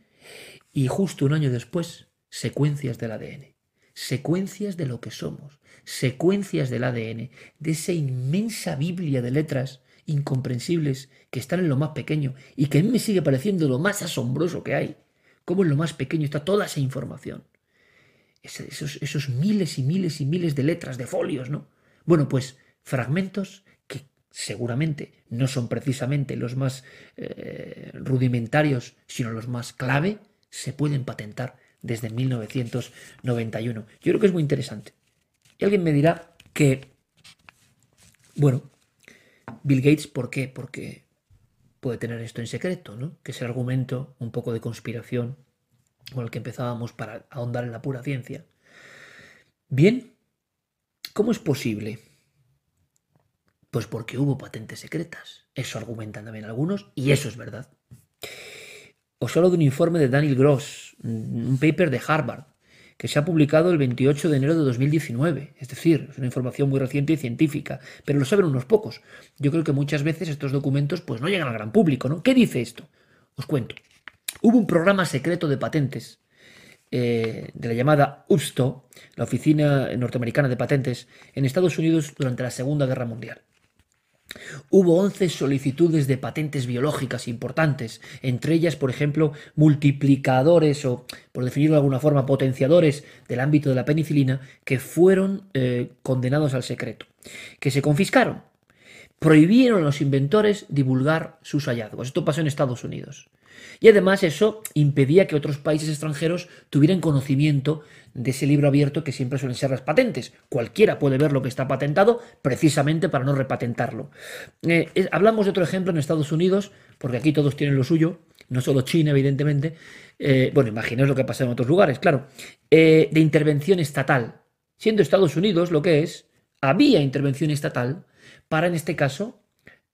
Y justo un año después, secuencias del ADN. Secuencias de lo que somos. Secuencias del ADN. De esa inmensa Biblia de letras incomprensibles que están en lo más pequeño y que a mí me sigue pareciendo lo más asombroso que hay. Cómo en lo más pequeño está toda esa información. Esos, esos miles y miles y miles de letras, de folios, ¿no? Bueno, pues fragmentos que seguramente no son precisamente los más eh, rudimentarios, sino los más clave, se pueden patentar desde 1991. Yo creo que es muy interesante. Y alguien me dirá que, bueno, Bill Gates, ¿por qué? Porque puede tener esto en secreto, ¿no? Que ese argumento, un poco de conspiración, con el que empezábamos para ahondar en la pura ciencia. Bien, ¿cómo es posible? Pues porque hubo patentes secretas. Eso argumentan también algunos, y eso es verdad. Os hablo de un informe de Daniel Gross, un paper de Harvard, que se ha publicado el 28 de enero de 2019. Es decir, es una información muy reciente y científica, pero lo saben unos pocos. Yo creo que muchas veces estos documentos pues, no llegan al gran público. ¿no? ¿Qué dice esto? Os cuento. Hubo un programa secreto de patentes eh, de la llamada UPSTO, la Oficina Norteamericana de Patentes, en Estados Unidos durante la Segunda Guerra Mundial. Hubo 11 solicitudes de patentes biológicas importantes, entre ellas, por ejemplo, multiplicadores o, por definirlo de alguna forma, potenciadores del ámbito de la penicilina, que fueron eh, condenados al secreto, que se confiscaron. Prohibieron a los inventores divulgar sus hallazgos. Esto pasó en Estados Unidos. Y además eso impedía que otros países extranjeros tuvieran conocimiento de ese libro abierto que siempre suelen ser las patentes. Cualquiera puede ver lo que está patentado precisamente para no repatentarlo. Eh, hablamos de otro ejemplo en Estados Unidos, porque aquí todos tienen lo suyo, no solo China, evidentemente. Eh, bueno, imaginaos lo que pasa en otros lugares, claro. Eh, de intervención estatal. Siendo Estados Unidos lo que es, había intervención estatal para, en este caso,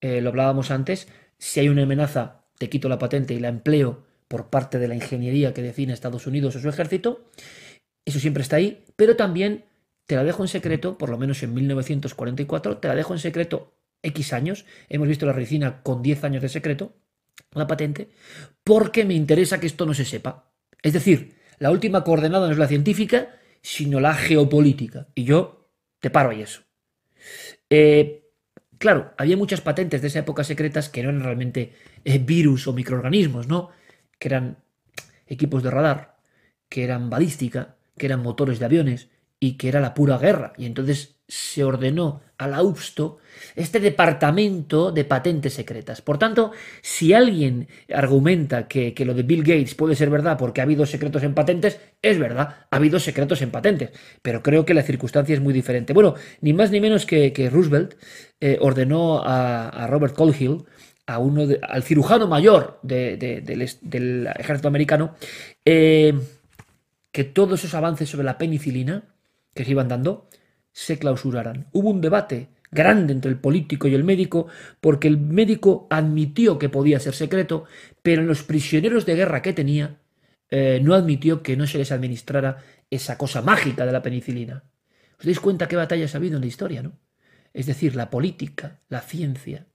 lo hablábamos antes, si hay una amenaza, te quito la patente y la empleo por parte de la ingeniería que define Estados Unidos o su ejército, eso siempre está ahí, pero también te la dejo en secreto, por lo menos en 1944, te la dejo en secreto X años. Hemos visto la resina con 10 años de secreto, la patente, porque me interesa que esto no se sepa. Es decir, la última coordenada no es la científica, sino la geopolítica. Y yo te paro ahí eso. Eh, Claro, había muchas patentes de esa época secretas que no eran realmente eh, virus o microorganismos, ¿no? Que eran equipos de radar, que eran balística, que eran motores de aviones y que era la pura guerra. Y entonces se ordenó a la este departamento de patentes secretas. Por tanto, si alguien argumenta que, lo de Bill Gates puede ser verdad porque ha habido secretos en patentes, es verdad, ha habido secretos en patentes, pero creo que la circunstancia es muy diferente. Bueno, ni más ni menos que, Roosevelt eh, ordenó a, Robert Colhill, a uno al cirujano mayor del, ejército americano, eh, que todos esos avances sobre la penicilina que se iban dando, se clausuraran. Hubo un debate grande entre el político y el médico, porque el médico admitió que podía ser secreto, pero en los prisioneros de guerra que tenía, eh, no admitió que no se les administrara esa cosa mágica de la penicilina. ¿Os dais cuenta qué batallas ha habido en la historia, no? Es decir, la política, la ciencia,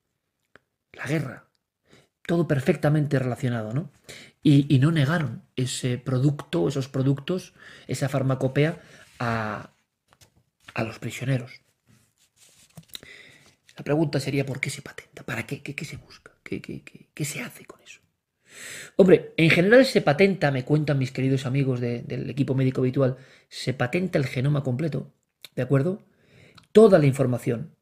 la guerra, todo perfectamente relacionado, ¿no? Y, no negaron ese producto, esos productos, esa farmacopea a, a los prisioneros. La pregunta sería ¿por qué se patenta? ¿Para qué? ¿Qué, se busca? ¿Qué, qué, se hace con eso? Hombre, en general se patenta, me cuentan mis queridos amigos del equipo médico habitual, se patenta el genoma completo, ¿de acuerdo? Toda la información.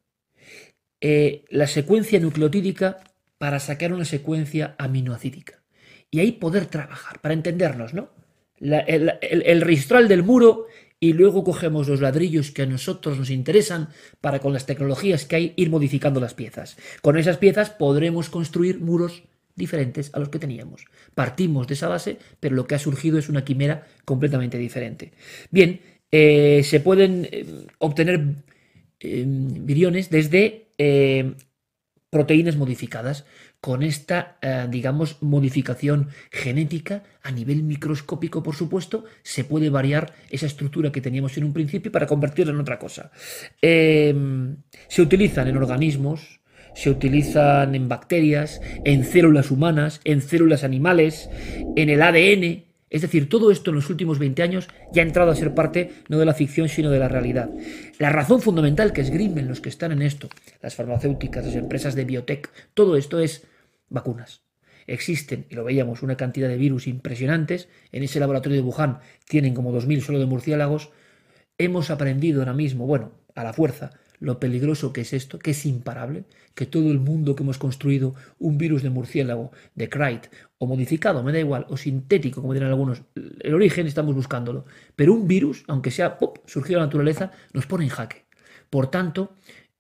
Eh, la secuencia nucleotídica para sacar una secuencia aminoacídica. Y ahí poder trabajar, para entendernos, ¿no? el, el, del muro y luego cogemos los ladrillos que a nosotros nos interesan para con las tecnologías que hay ir modificando las piezas. Con esas piezas podremos construir muros diferentes a los que teníamos. Partimos de esa base, pero lo que ha surgido es una quimera completamente diferente. Bien, eh, se pueden eh, obtener eh, viriones desde proteínas modificadas con esta, eh, digamos, modificación genética a nivel microscópico, por supuesto, se puede variar esa estructura que teníamos en un principio para convertirla en otra cosa. Em, se utilizan en organismos, se utilizan en bacterias, en células humanas, en células animales, en el ADN, es decir, todo esto en los últimos 20 años ya ha entrado a ser parte no de la ficción, sino de la realidad. La razón fundamental que esgrimen los que están en esto, las farmacéuticas, las empresas de biotech, todo esto es vacunas. Existen, y lo veíamos, una cantidad de virus impresionantes. En ese laboratorio de Wuhan tienen como 2.000 solo de murciélagos. Hemos aprendido ahora mismo, bueno, a la fuerza, lo peligroso que es esto, que es imparable, que todo el mundo que hemos construido un virus de murciélago, de Crite, o modificado, me da igual, o sintético, como dirán algunos, el origen estamos buscándolo, pero un virus, aunque sea surgido de la naturaleza, nos pone en jaque. Por tanto,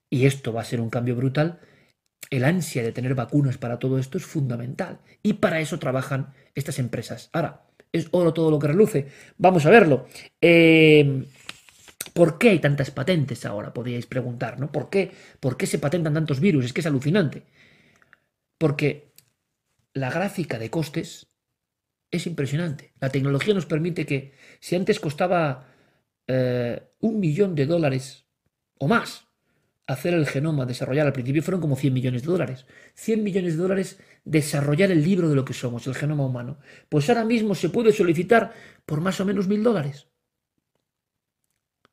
y esto va a ser un cambio brutal, el ansia de tener vacunas para todo esto es fundamental. Y para eso trabajan estas empresas. Ahora, es oro todo lo que reluce. Vamos a verlo. Eh, ¿Por qué hay tantas patentes ahora? Podríais preguntar, ¿no? ¿Por qué, ¿Por qué se patentan tantos virus? Es que es alucinante. Porque la gráfica de costes es impresionante. La tecnología nos permite que si antes costaba eh, un millón de dólares o más hacer el genoma, desarrollar, al principio fueron como 100 millones de dólares. 100 millones de dólares desarrollar el libro de lo que somos, el genoma humano. Pues ahora mismo se puede solicitar por más o menos mil dólares.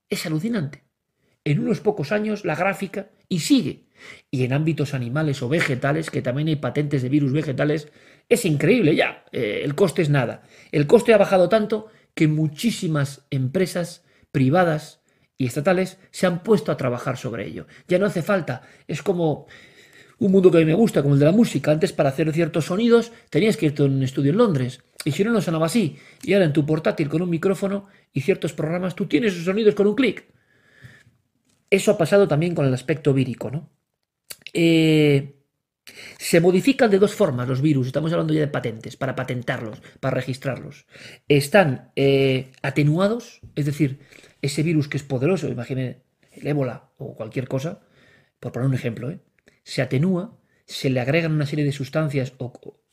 Es alucinante. En unos pocos años la gráfica y sigue. Y en ámbitos animales o vegetales, que también hay patentes de virus vegetales, es increíble ya. Eh, el coste es nada. El coste ha bajado tanto que muchísimas empresas privadas y estatales se han puesto a trabajar sobre ello. Ya no hace falta. Es como un mundo que a mí me gusta, como el de la música. Antes para hacer ciertos sonidos tenías que irte a un estudio en Londres. Y si no, no sonaba así. Y ahora en tu portátil con un micrófono y ciertos programas, tú tienes esos sonidos con un clic. Eso ha pasado también con el aspecto vírico, ¿no? Eh, se modifican de dos formas los virus, estamos hablando ya de patentes, para patentarlos, para registrarlos. Están eh, atenuados, es decir, ese virus que es poderoso, imagine el ébola o cualquier cosa, por poner un ejemplo, ¿eh? se atenúa, se le agregan una serie de sustancias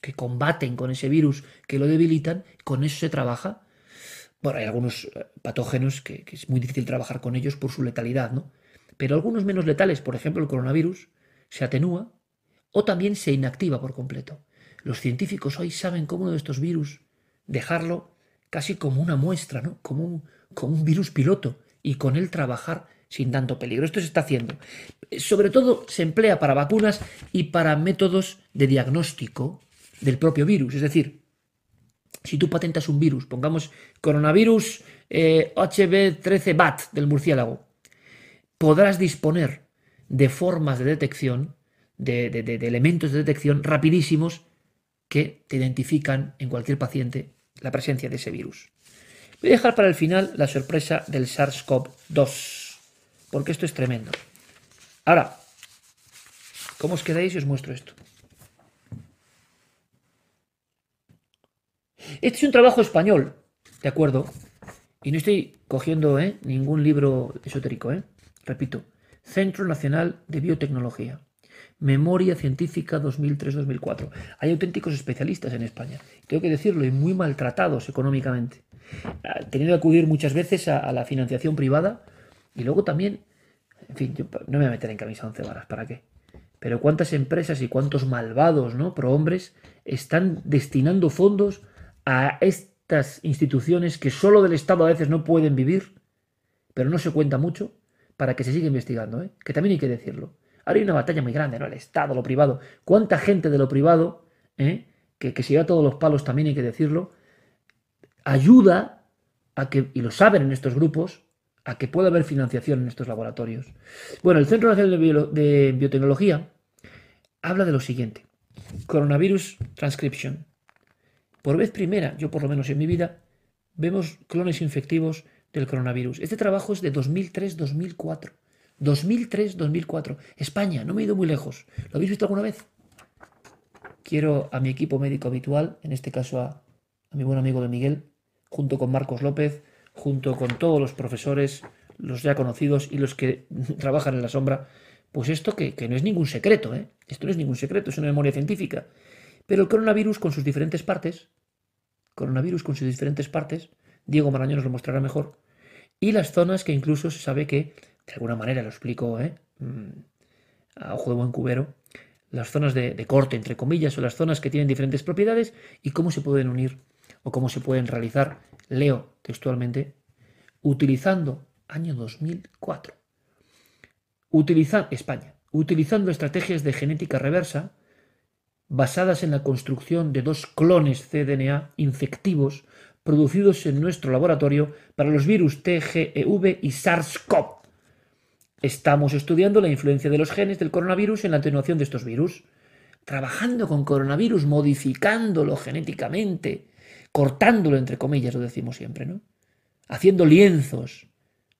que combaten con ese virus, que lo debilitan, con eso se trabaja. Bueno, hay algunos eh, patógenos que, es muy difícil trabajar con ellos por su letalidad, ¿no? Pero algunos menos letales, por ejemplo el coronavirus, se atenúa o también se inactiva por completo. Los científicos hoy saben cómo uno de estos virus dejarlo casi como una muestra, ¿no? como, un, como un virus piloto y con él trabajar sin tanto peligro. Esto se está haciendo. Sobre todo se emplea para vacunas y para métodos de diagnóstico del propio virus. Es decir, si tú patentas un virus, pongamos coronavirus HB13-BAT eh, del murciélago, podrás disponer de formas de detección, de, de elementos de detección rapidísimos que te identifican en cualquier paciente la presencia de ese virus. Voy a dejar para el final la sorpresa del SARS-CoV-2, porque esto es tremendo. Ahora, ¿cómo os quedáis si os muestro esto? Este es un trabajo español, ¿de acuerdo? Y no estoy cogiendo ¿eh? ningún libro esotérico, ¿eh? Repito, Centro Nacional de Biotecnología. Memoria Científica 2003-2004. Hay auténticos especialistas en España, tengo que decirlo, y muy maltratados económicamente. Ah, teniendo que acudir muchas veces a, la financiación privada y luego también, en fin, yo no me voy a meter en camisa once varas, ¿para qué? Pero cuántas empresas y cuántos malvados, ¿no? hombres están destinando fondos a estas instituciones que solo del Estado a veces no pueden vivir, pero no se cuenta mucho, para que se siga investigando, ¿eh? que también hay que decirlo. Ahora hay una batalla muy grande, ¿no? El Estado, lo privado. ¿Cuánta gente de lo privado, ¿eh? que, que se lleva todos los palos, también hay que decirlo, ayuda a que, y lo saben en estos grupos, a que pueda haber financiación en estos laboratorios. Bueno, el Centro Nacional de, Biotecnología habla de lo siguiente. Coronavirus Transcription. Por vez primera, yo por lo menos en mi vida, vemos clones infectivos del coronavirus. Este trabajo es de 2003-2004. 2003-2004. España, no me he ido muy lejos. ¿Lo habéis visto alguna vez? Quiero a mi equipo médico habitual, en este caso a, mi buen amigo de Miguel, junto con Marcos López, junto con todos los profesores, los ya conocidos y los que *laughs* trabajan en la sombra, pues esto que, no es ningún secreto, ¿eh? esto no es ningún secreto, es una memoria científica. Pero el coronavirus con sus diferentes partes, coronavirus con sus diferentes partes, Diego Marañón nos lo mostrará mejor, y las zonas que incluso se sabe que, de alguna manera lo explico, ¿eh? Mm, a ojo de buen cubero, las zonas de, de corte, entre comillas, o las zonas que tienen diferentes propiedades y cómo se pueden unir o cómo se pueden realizar, leo textualmente, utilizando, año 2004, utilizando, España, utilizando estrategias de genética reversa basadas en la construcción de dos clones cDNA infectivos producidos en nuestro laboratorio para los virus TGEV y SARS-CoV. Estamos estudiando la influencia de los genes del coronavirus en la atenuación de estos virus, trabajando con coronavirus, modificándolo genéticamente, cortándolo entre comillas, lo decimos siempre, ¿no? Haciendo lienzos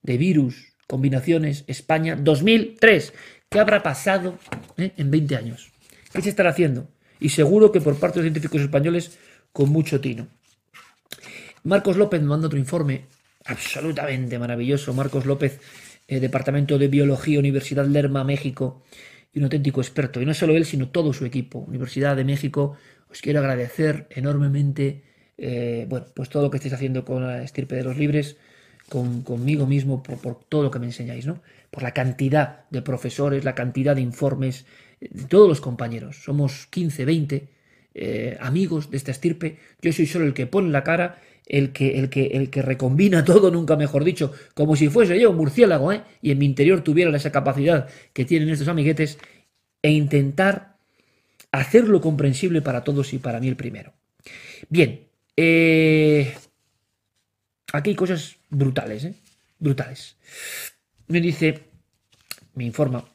de virus, combinaciones, España 2003. ¿Qué habrá pasado eh, en 20 años? ¿Qué se estará haciendo? Y seguro que por parte de científicos españoles con mucho tino. Marcos López manda otro informe absolutamente maravilloso. Marcos López, eh, Departamento de Biología, Universidad Lerma, México, y un auténtico experto. Y no solo él, sino todo su equipo. Universidad de México, os quiero agradecer enormemente eh, bueno, pues todo lo que estáis haciendo con la estirpe de los libres, con, conmigo mismo, por, todo lo que me enseñáis, ¿no? Por la cantidad de profesores, la cantidad de informes, todos los compañeros. Somos 15, 20 eh, amigos de esta estirpe. Yo soy solo el que pone la cara, el que, el que, el que recombina *laughs* todo, nunca mejor dicho, como si fuese yo un murciélago, ¿eh? Y en mi interior tuviera esa capacidad que tienen estos amiguetes e intentar hacerlo comprensible para todos y para mí el primero. Bien, eh, aquí hay cosas brutales, ¿eh? Brutales. Me dice, me informa,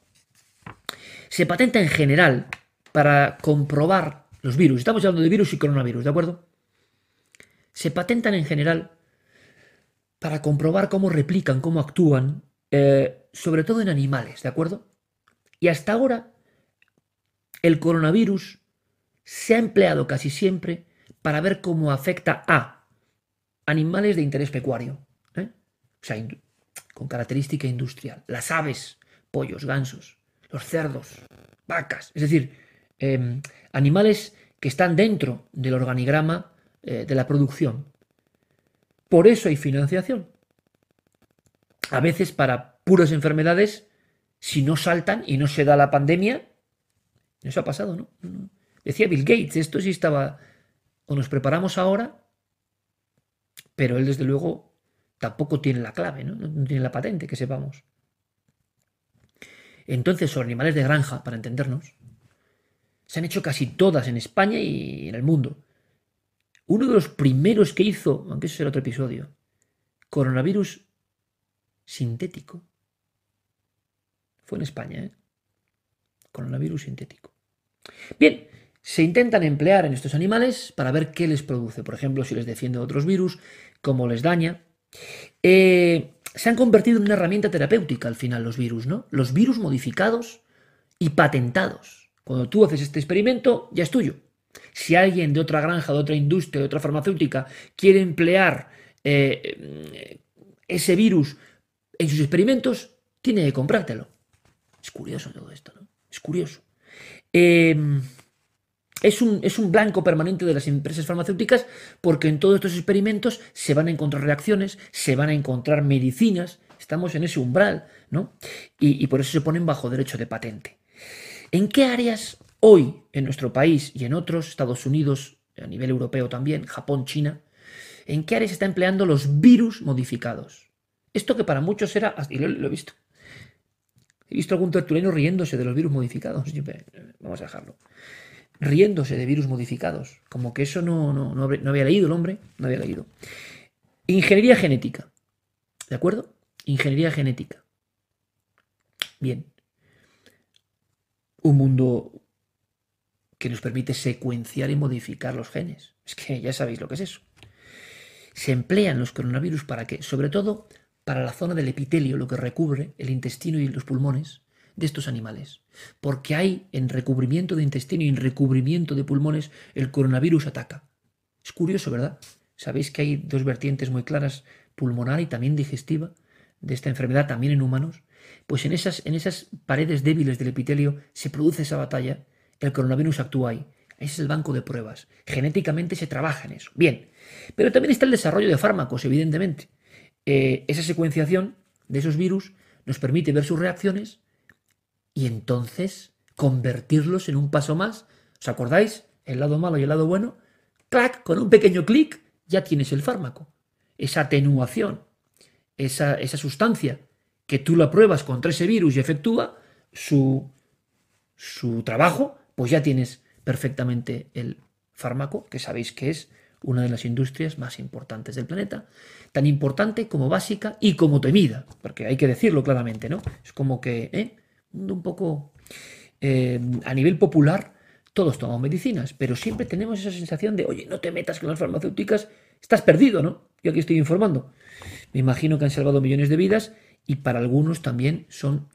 se patenta en general para comprobar los virus. Estamos hablando de virus y coronavirus, ¿de acuerdo? Se patentan en general para comprobar cómo replican, cómo actúan, eh, sobre todo en animales, ¿de acuerdo? Y hasta ahora, el coronavirus se ha empleado casi siempre para ver cómo afecta a animales de interés pecuario, ¿eh? o sea, con característica industrial, las aves, pollos, gansos, los cerdos, vacas, es decir, em, animales que están dentro del organigrama eh, de la producción. Por eso hay financiación. A veces para puras enfermedades, si no saltan y no se da la pandemia, eso ha pasado, ¿no? Decía Bill Gates, esto sí estaba o nos preparamos ahora, pero él desde luego tampoco tiene la clave, ¿no? no tiene la patente, que sepamos. Entonces, sobre animales de granja, para entendernos, se han hecho casi todas en España y en el mundo. Uno de los primeros que hizo, aunque eso será otro episodio, coronavirus sintético, fue en España, ¿eh? Coronavirus sintético. Bien, se intentan emplear en estos animales para ver qué les produce. Por ejemplo, si les defiende otros virus, cómo les daña. Eh, se han convertido en una herramienta terapéutica al final los virus, ¿no? Los virus modificados y patentados. Cuando tú haces este experimento, ya es tuyo. Si alguien de otra granja, de otra industria, de otra farmacéutica quiere emplear eh, ese virus en sus experimentos, tiene que comprártelo. Es curioso todo esto, ¿no? Es curioso. Eh, es un, blanco permanente de las empresas farmacéuticas porque en todos estos experimentos se van a encontrar reacciones, se van a encontrar medicinas, estamos en ese umbral, ¿no? Y, por eso se ponen bajo derecho de patente. ¿En qué áreas hoy en nuestro país y en otros, Estados Unidos, a nivel europeo también, Japón, China, en qué áreas se está empleando los virus modificados? Esto que para muchos era, y lo, he visto, he visto algún tertuliano riéndose de los virus modificados. Vamos a dejarlo riéndose de virus modificados, como que eso no, no, no, había leído el hombre, no había leído. Ingeniería genética, ¿de acuerdo? Ingeniería genética. Bien. Un mundo que nos permite secuenciar y modificar los genes. Es que ya sabéis lo que es eso. Se emplean los coronavirus para que, sobre todo, para la zona del epitelio, lo que recubre el intestino y los pulmones, de estos animales. Porque hay en recubrimiento de intestino y en recubrimiento de pulmones el coronavirus ataca. Es curioso, ¿verdad? Sabéis que hay dos vertientes muy claras, pulmonar y también digestiva, de esta enfermedad también en humanos. Pues en esas, en esas paredes débiles del epitelio se produce esa batalla, el coronavirus actúa ahí. Ese es el banco de pruebas. Genéticamente se trabaja en eso. Bien. Pero también está el desarrollo de fármacos, evidentemente. Eh, esa secuenciación de esos virus nos permite ver sus reacciones y entonces convertirlos en un paso más. ¿Os acordáis? El lado malo y el lado bueno. ¡Clac! Con un pequeño clic ya tienes el fármaco. Esa atenuación, esa, esa sustancia que tú la pruebas contra ese virus y efectúa su, su trabajo, pues ya tienes perfectamente el fármaco, que sabéis que es una de las industrias más importantes del planeta, tan importante como básica y como temida, porque hay que decirlo claramente, ¿no? Es como que ¿eh? Un poco eh, a nivel popular, todos tomamos medicinas, pero siempre tenemos esa sensación de, oye, no te metas con las farmacéuticas, estás perdido, ¿no? Yo aquí estoy informando. Me imagino que han salvado millones de vidas y para algunos también son,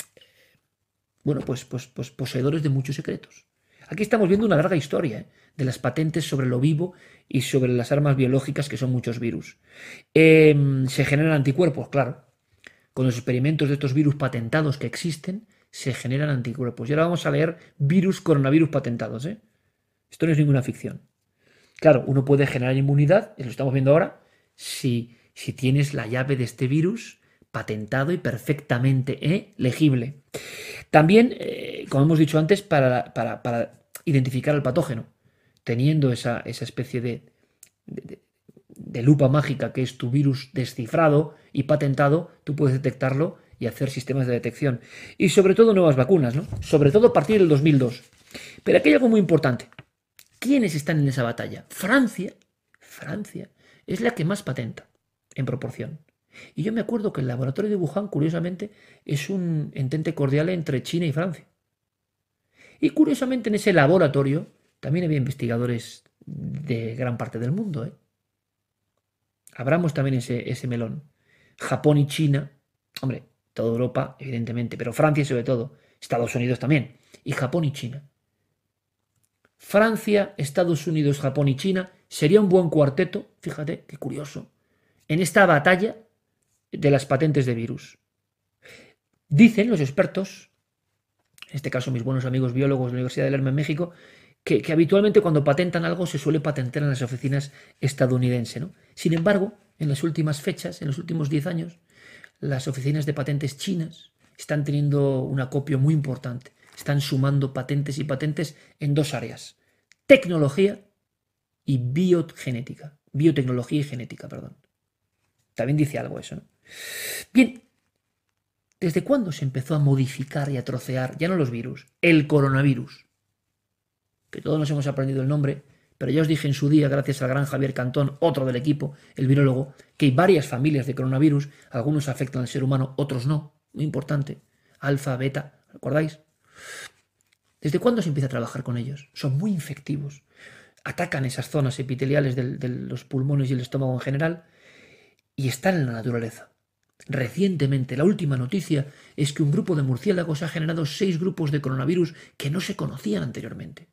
bueno, pues, pues, pues poseedores de muchos secretos. Aquí estamos viendo una larga historia ¿eh? de las patentes sobre lo vivo y sobre las armas biológicas que son muchos virus. Em, se generan anticuerpos, claro. Con los experimentos de estos virus patentados que existen, se generan anticuerpos. Y ahora vamos a leer virus, coronavirus patentados. ¿eh? Esto no es ninguna ficción. Claro, uno puede generar inmunidad, y lo estamos viendo ahora, si, si tienes la llave de este virus patentado y perfectamente ¿eh? legible. También, eh, como hemos dicho antes, para, para, identificar al patógeno, teniendo esa, esa especie de, de, lupa mágica que es tu virus descifrado y patentado, tú puedes detectarlo y hacer sistemas de detección. Y sobre todo nuevas vacunas, ¿no? Sobre todo a partir del 2002. Pero aquí hay algo muy importante. ¿Quiénes están en esa batalla? Francia. Francia es la que más patenta en proporción. Y yo me acuerdo que el laboratorio de Wuhan, curiosamente, es un entente cordial entre China y Francia. Y curiosamente en ese laboratorio también había investigadores de gran parte del mundo. ¿eh? Abramos también ese, ese melón. Japón y China. Hombre, toda Europa, evidentemente, pero Francia sobre todo, Estados Unidos también, y Japón y China. Francia, Estados Unidos, Japón y China sería un buen cuarteto, fíjate, qué curioso, en esta batalla de las patentes de virus. Dicen los expertos, en este caso mis buenos amigos biólogos de la Universidad de Lerma en México, que, habitualmente cuando patentan algo se suele patentar en las oficinas estadounidenses. ¿no? Sin embargo, en las últimas fechas, en los últimos 10 años, las oficinas de patentes chinas están teniendo un acopio muy importante. Están sumando patentes y patentes en dos áreas. Tecnología y biogenética. Biotecnología y genética, perdón. También dice algo eso, ¿no? Bien, ¿Desde cuándo se empezó a modificar y a trocear, ya no los virus, el coronavirus? Que todos nos hemos aprendido el nombre, pero ya os dije en su día, gracias al gran Javier Cantón, otro del equipo, el virólogo, que hay varias familias de coronavirus, algunos afectan al ser humano, otros no, muy importante, alfa, beta, ¿recordáis? ¿Desde cuándo se empieza a trabajar con ellos? Son muy infectivos, atacan esas zonas epiteliales de los pulmones y el estómago en general, y están en la naturaleza. Recientemente, la última noticia es que un grupo de murciélagos ha generado seis grupos de coronavirus que no se conocían anteriormente.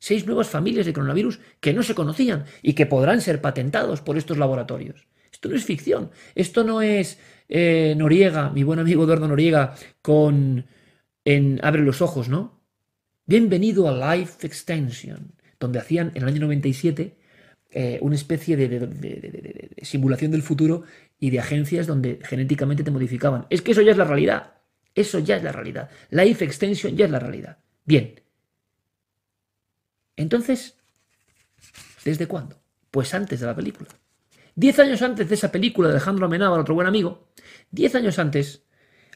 Seis nuevas familias de coronavirus que no se conocían y que podrán ser patentados por estos laboratorios. Esto no es ficción. Esto no es eh, Noriega, mi buen amigo Eduardo Noriega, con en Abre los ojos, ¿no? Bienvenido a Life Extension, donde hacían en el año 97 eh, una especie de, simulación del futuro y de agencias donde genéticamente te modificaban. Es que eso ya es la realidad. Eso ya es la realidad. Life Extension ya es la realidad. Bien. Entonces, ¿desde cuándo? Pues antes de la película. Diez años antes de esa película de Alejandro Amenábar, otro buen amigo, diez años antes,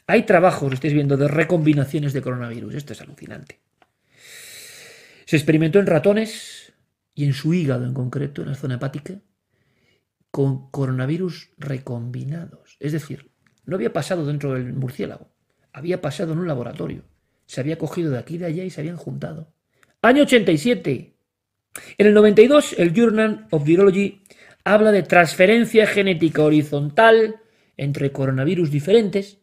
hay trabajos, lo estáis viendo, de recombinaciones de coronavirus. Esto es alucinante. Se experimentó en ratones, y en su hígado en concreto, en la zona hepática, con coronavirus recombinados. Es decir, no había pasado dentro del murciélago, había pasado en un laboratorio. Se había cogido de aquí y de allá y se habían juntado. Año 87. En el 92, el Journal of Virology habla de transferencia genética horizontal entre coronavirus diferentes,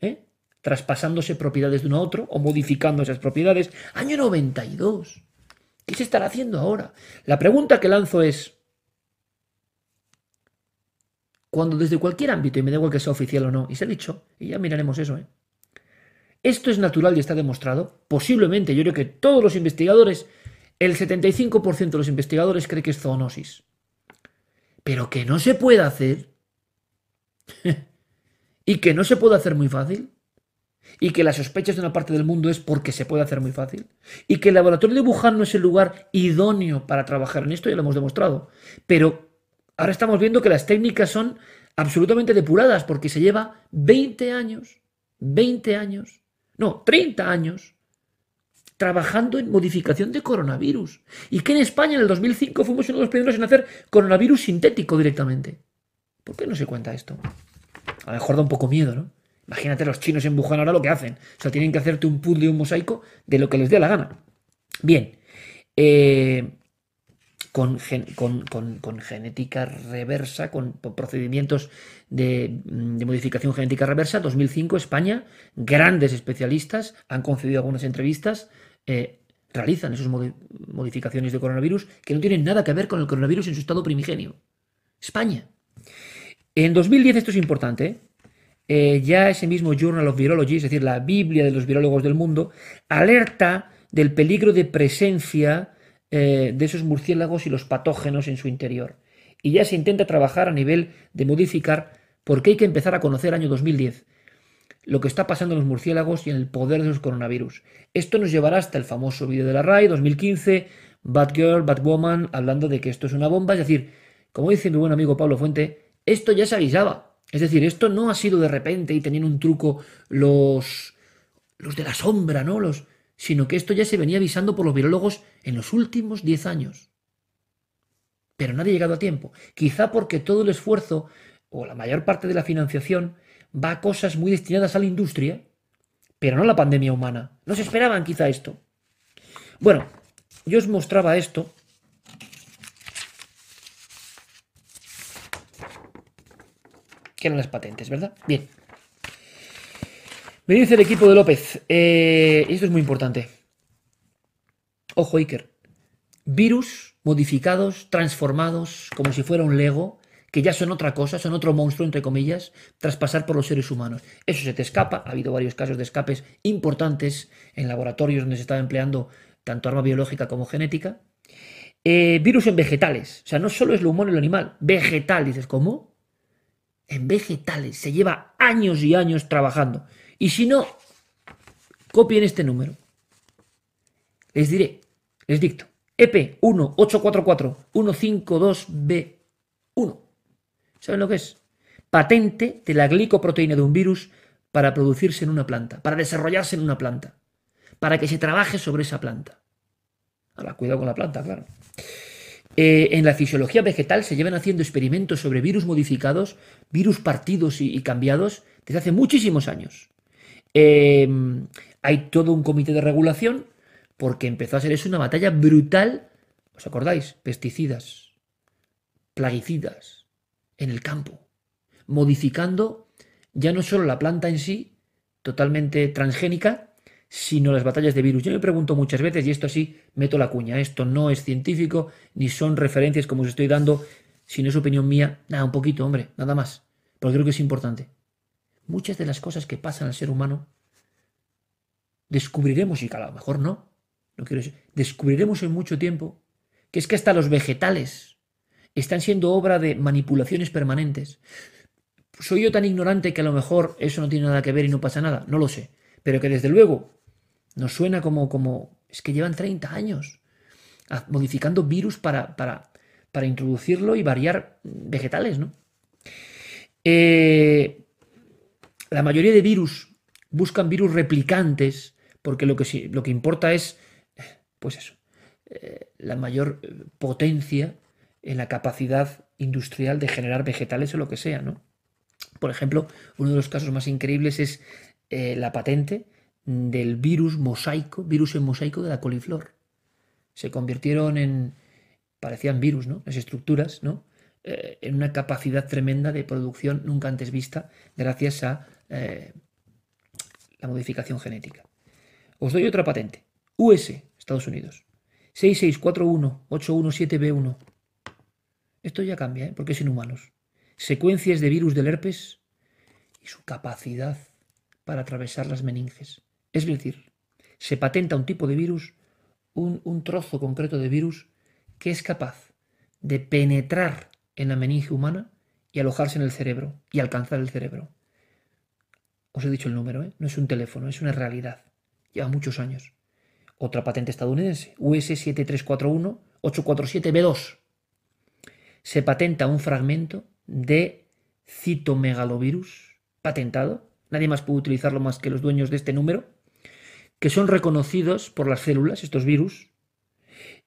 ¿eh? traspasándose propiedades de uno a otro o modificando esas propiedades. Año 92. ¿Qué se estará haciendo ahora? La pregunta que lanzo es, cuando desde cualquier ámbito, y me da igual que sea oficial o no, y se ha dicho, y ya miraremos eso, ¿eh? Esto es natural y está demostrado, posiblemente, yo creo que todos los investigadores, el 75% de los investigadores cree que es zoonosis. Pero que no se puede hacer, *laughs* y que no se puede hacer muy fácil, y que las sospechas de una parte del mundo es porque se puede hacer muy fácil y que el laboratorio de Wuhan no es el lugar idóneo para trabajar en esto, ya lo hemos demostrado. Pero ahora estamos viendo que las técnicas son absolutamente depuradas porque se lleva 20 años, 20 años, no, 30 años trabajando en modificación de coronavirus. Y que en España en el 2005 fuimos uno de los primeros en hacer coronavirus sintético directamente. ¿Por qué no se cuenta esto? A lo mejor da un poco miedo, ¿no? Imagínate los chinos en ahora lo que hacen. O sea, tienen que hacerte un puzzle un mosaico de lo que les dé la gana. Bien. Eh, con, genética reversa, con, procedimientos de, modificación genética reversa, 2005 España, grandes especialistas han concedido algunas entrevistas, eh, realizan esas modificaciones de coronavirus que no tienen nada que ver con el coronavirus en su estado primigenio. España. En 2010, esto es importante. Eh, ya ese mismo Journal of Virology, es decir, la Biblia de los virólogos del mundo, alerta del peligro de presencia eh, de esos murciélagos y los patógenos en su interior. Y ya se intenta trabajar a nivel de modificar, porque hay que empezar a conocer año 2010 lo que está pasando en los murciélagos y en el poder de los coronavirus. Esto nos llevará hasta el famoso vídeo de la RAI 2015, Bad Girl, Bad Woman, hablando de que esto es una bomba. Es decir, como dice mi buen amigo Pablo Fuente, esto ya se avisaba. Es decir, esto no ha sido de repente y teniendo un truco los, los de la sombra, ¿no? Los, sino que esto ya se venía avisando por los virólogos en los últimos 10 años. Pero nadie ha llegado a tiempo. Quizá porque todo el esfuerzo o la mayor parte de la financiación va a cosas muy destinadas a la industria, pero no a la pandemia humana. No se esperaban quizá esto. Bueno, yo os mostraba esto que eran las patentes, ¿verdad? Bien. Me dice el equipo de López, eh, esto es muy importante. Ojo, Iker. Virus modificados, transformados, como si fuera un Lego, que ya son otra cosa, son otro monstruo, entre comillas, tras pasar por los seres humanos. Eso se te escapa. Ha habido varios casos de escapes importantes en laboratorios donde se estaba empleando tanto arma biológica como genética. Eh, virus en vegetales. O sea, no solo es lo humano y lo animal. Vegetal, dices, ¿cómo? en vegetales. Se lleva años y años trabajando. Y si no, copien este número. Les diré, les dicto. EP 1844 152B1. ¿Saben lo que es? patente de la glicoproteína de un virus para producirse en una planta, para desarrollarse en una planta, para que se trabaje sobre esa planta. Ahora, cuidado con la planta, claro. Eh, en la fisiología vegetal se llevan haciendo experimentos sobre virus modificados, virus partidos y, cambiados desde hace muchísimos años. Em, hay todo un comité de regulación porque empezó a ser eso una batalla brutal. ¿Os acordáis? Pesticidas, plaguicidas en el campo, modificando ya no solo la planta en sí, totalmente transgénica, sino las batallas de virus. Yo me pregunto muchas veces, y esto sí, meto la cuña, esto no es científico, ni son referencias como os estoy dando, si no es opinión mía, nada, un poquito, hombre, nada más, porque creo que es importante. Muchas de las cosas que pasan al ser humano, descubriremos, y a lo mejor no, no quiero decir, descubriremos en mucho tiempo, que es que hasta los vegetales están siendo obra de manipulaciones permanentes. ¿Soy yo tan ignorante que a lo mejor eso no tiene nada que ver y no pasa nada? No lo sé. Pero que desde luego nos suena como, como es que llevan 30 años modificando virus para, para, para introducirlo y variar vegetales, ¿no? Eh, la mayoría de virus buscan virus replicantes porque lo que, lo que importa es, pues eso, eh, la mayor potencia en la capacidad industrial de generar vegetales o lo que sea, ¿no? Por ejemplo, uno de los casos más increíbles es eh, la patente del virus mosaico, virus en mosaico de la coliflor. Se convirtieron en, parecían virus, ¿no? Las estructuras, ¿no? Eh, en una capacidad tremenda de producción nunca antes vista gracias a eh, la modificación genética. Os doy otra patente. US, Estados Unidos. 6641-817B1. Esto ya cambia, ¿eh? porque es inhumanos secuencias de virus del herpes y su capacidad para atravesar las meninges. Es decir, se patenta un tipo de virus, un, trozo concreto de virus, que es capaz de penetrar en la meninge humana y alojarse en el cerebro y alcanzar el cerebro. Os he dicho el número, ¿eh? no es un teléfono, es una realidad. Lleva muchos años. Otra patente estadounidense, US 7341-847B2. Se patenta un fragmento de citomegalovirus patentado, nadie más puede utilizarlo más que los dueños de este número, que son reconocidos por las células, estos virus,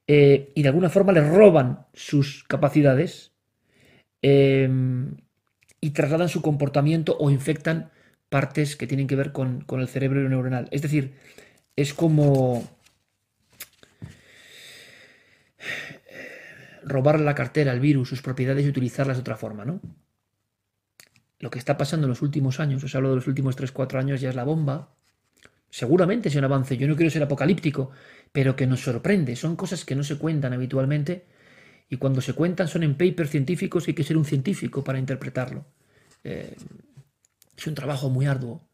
eh, y de alguna forma les roban sus capacidades em, y trasladan su comportamiento o infectan partes que tienen que ver con, el cerebro neuronal. Es decir, es como robar la cartera al virus, sus propiedades y utilizarlas de otra forma, ¿no? Lo que está pasando en los últimos años, os hablo de los últimos 3-4 años, ya es la bomba. Seguramente es un avance, yo no quiero ser apocalíptico, pero que nos sorprende. Son cosas que no se cuentan habitualmente y cuando se cuentan son en papers científicos y hay que ser un científico para interpretarlo. Eh, es un trabajo muy arduo.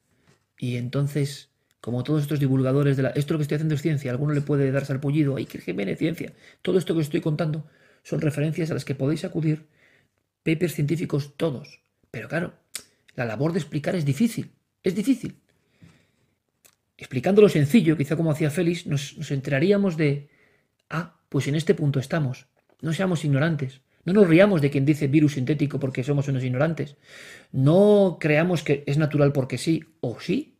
Y entonces, como todos estos divulgadores de la... Esto lo que estoy haciendo es ciencia, alguno le puede dar sarpullido, ay, que viene ciencia. Todo esto que estoy contando son referencias a las que podéis acudir, papers científicos todos. Pero claro, la labor de explicar es difícil, es difícil. Explicándolo sencillo, quizá como hacía Félix, nos, nos enteraríamos de, ah, pues en este punto estamos. No seamos ignorantes. No nos riamos de quien dice virus sintético porque somos unos ignorantes. No creamos que es natural porque sí, o sí,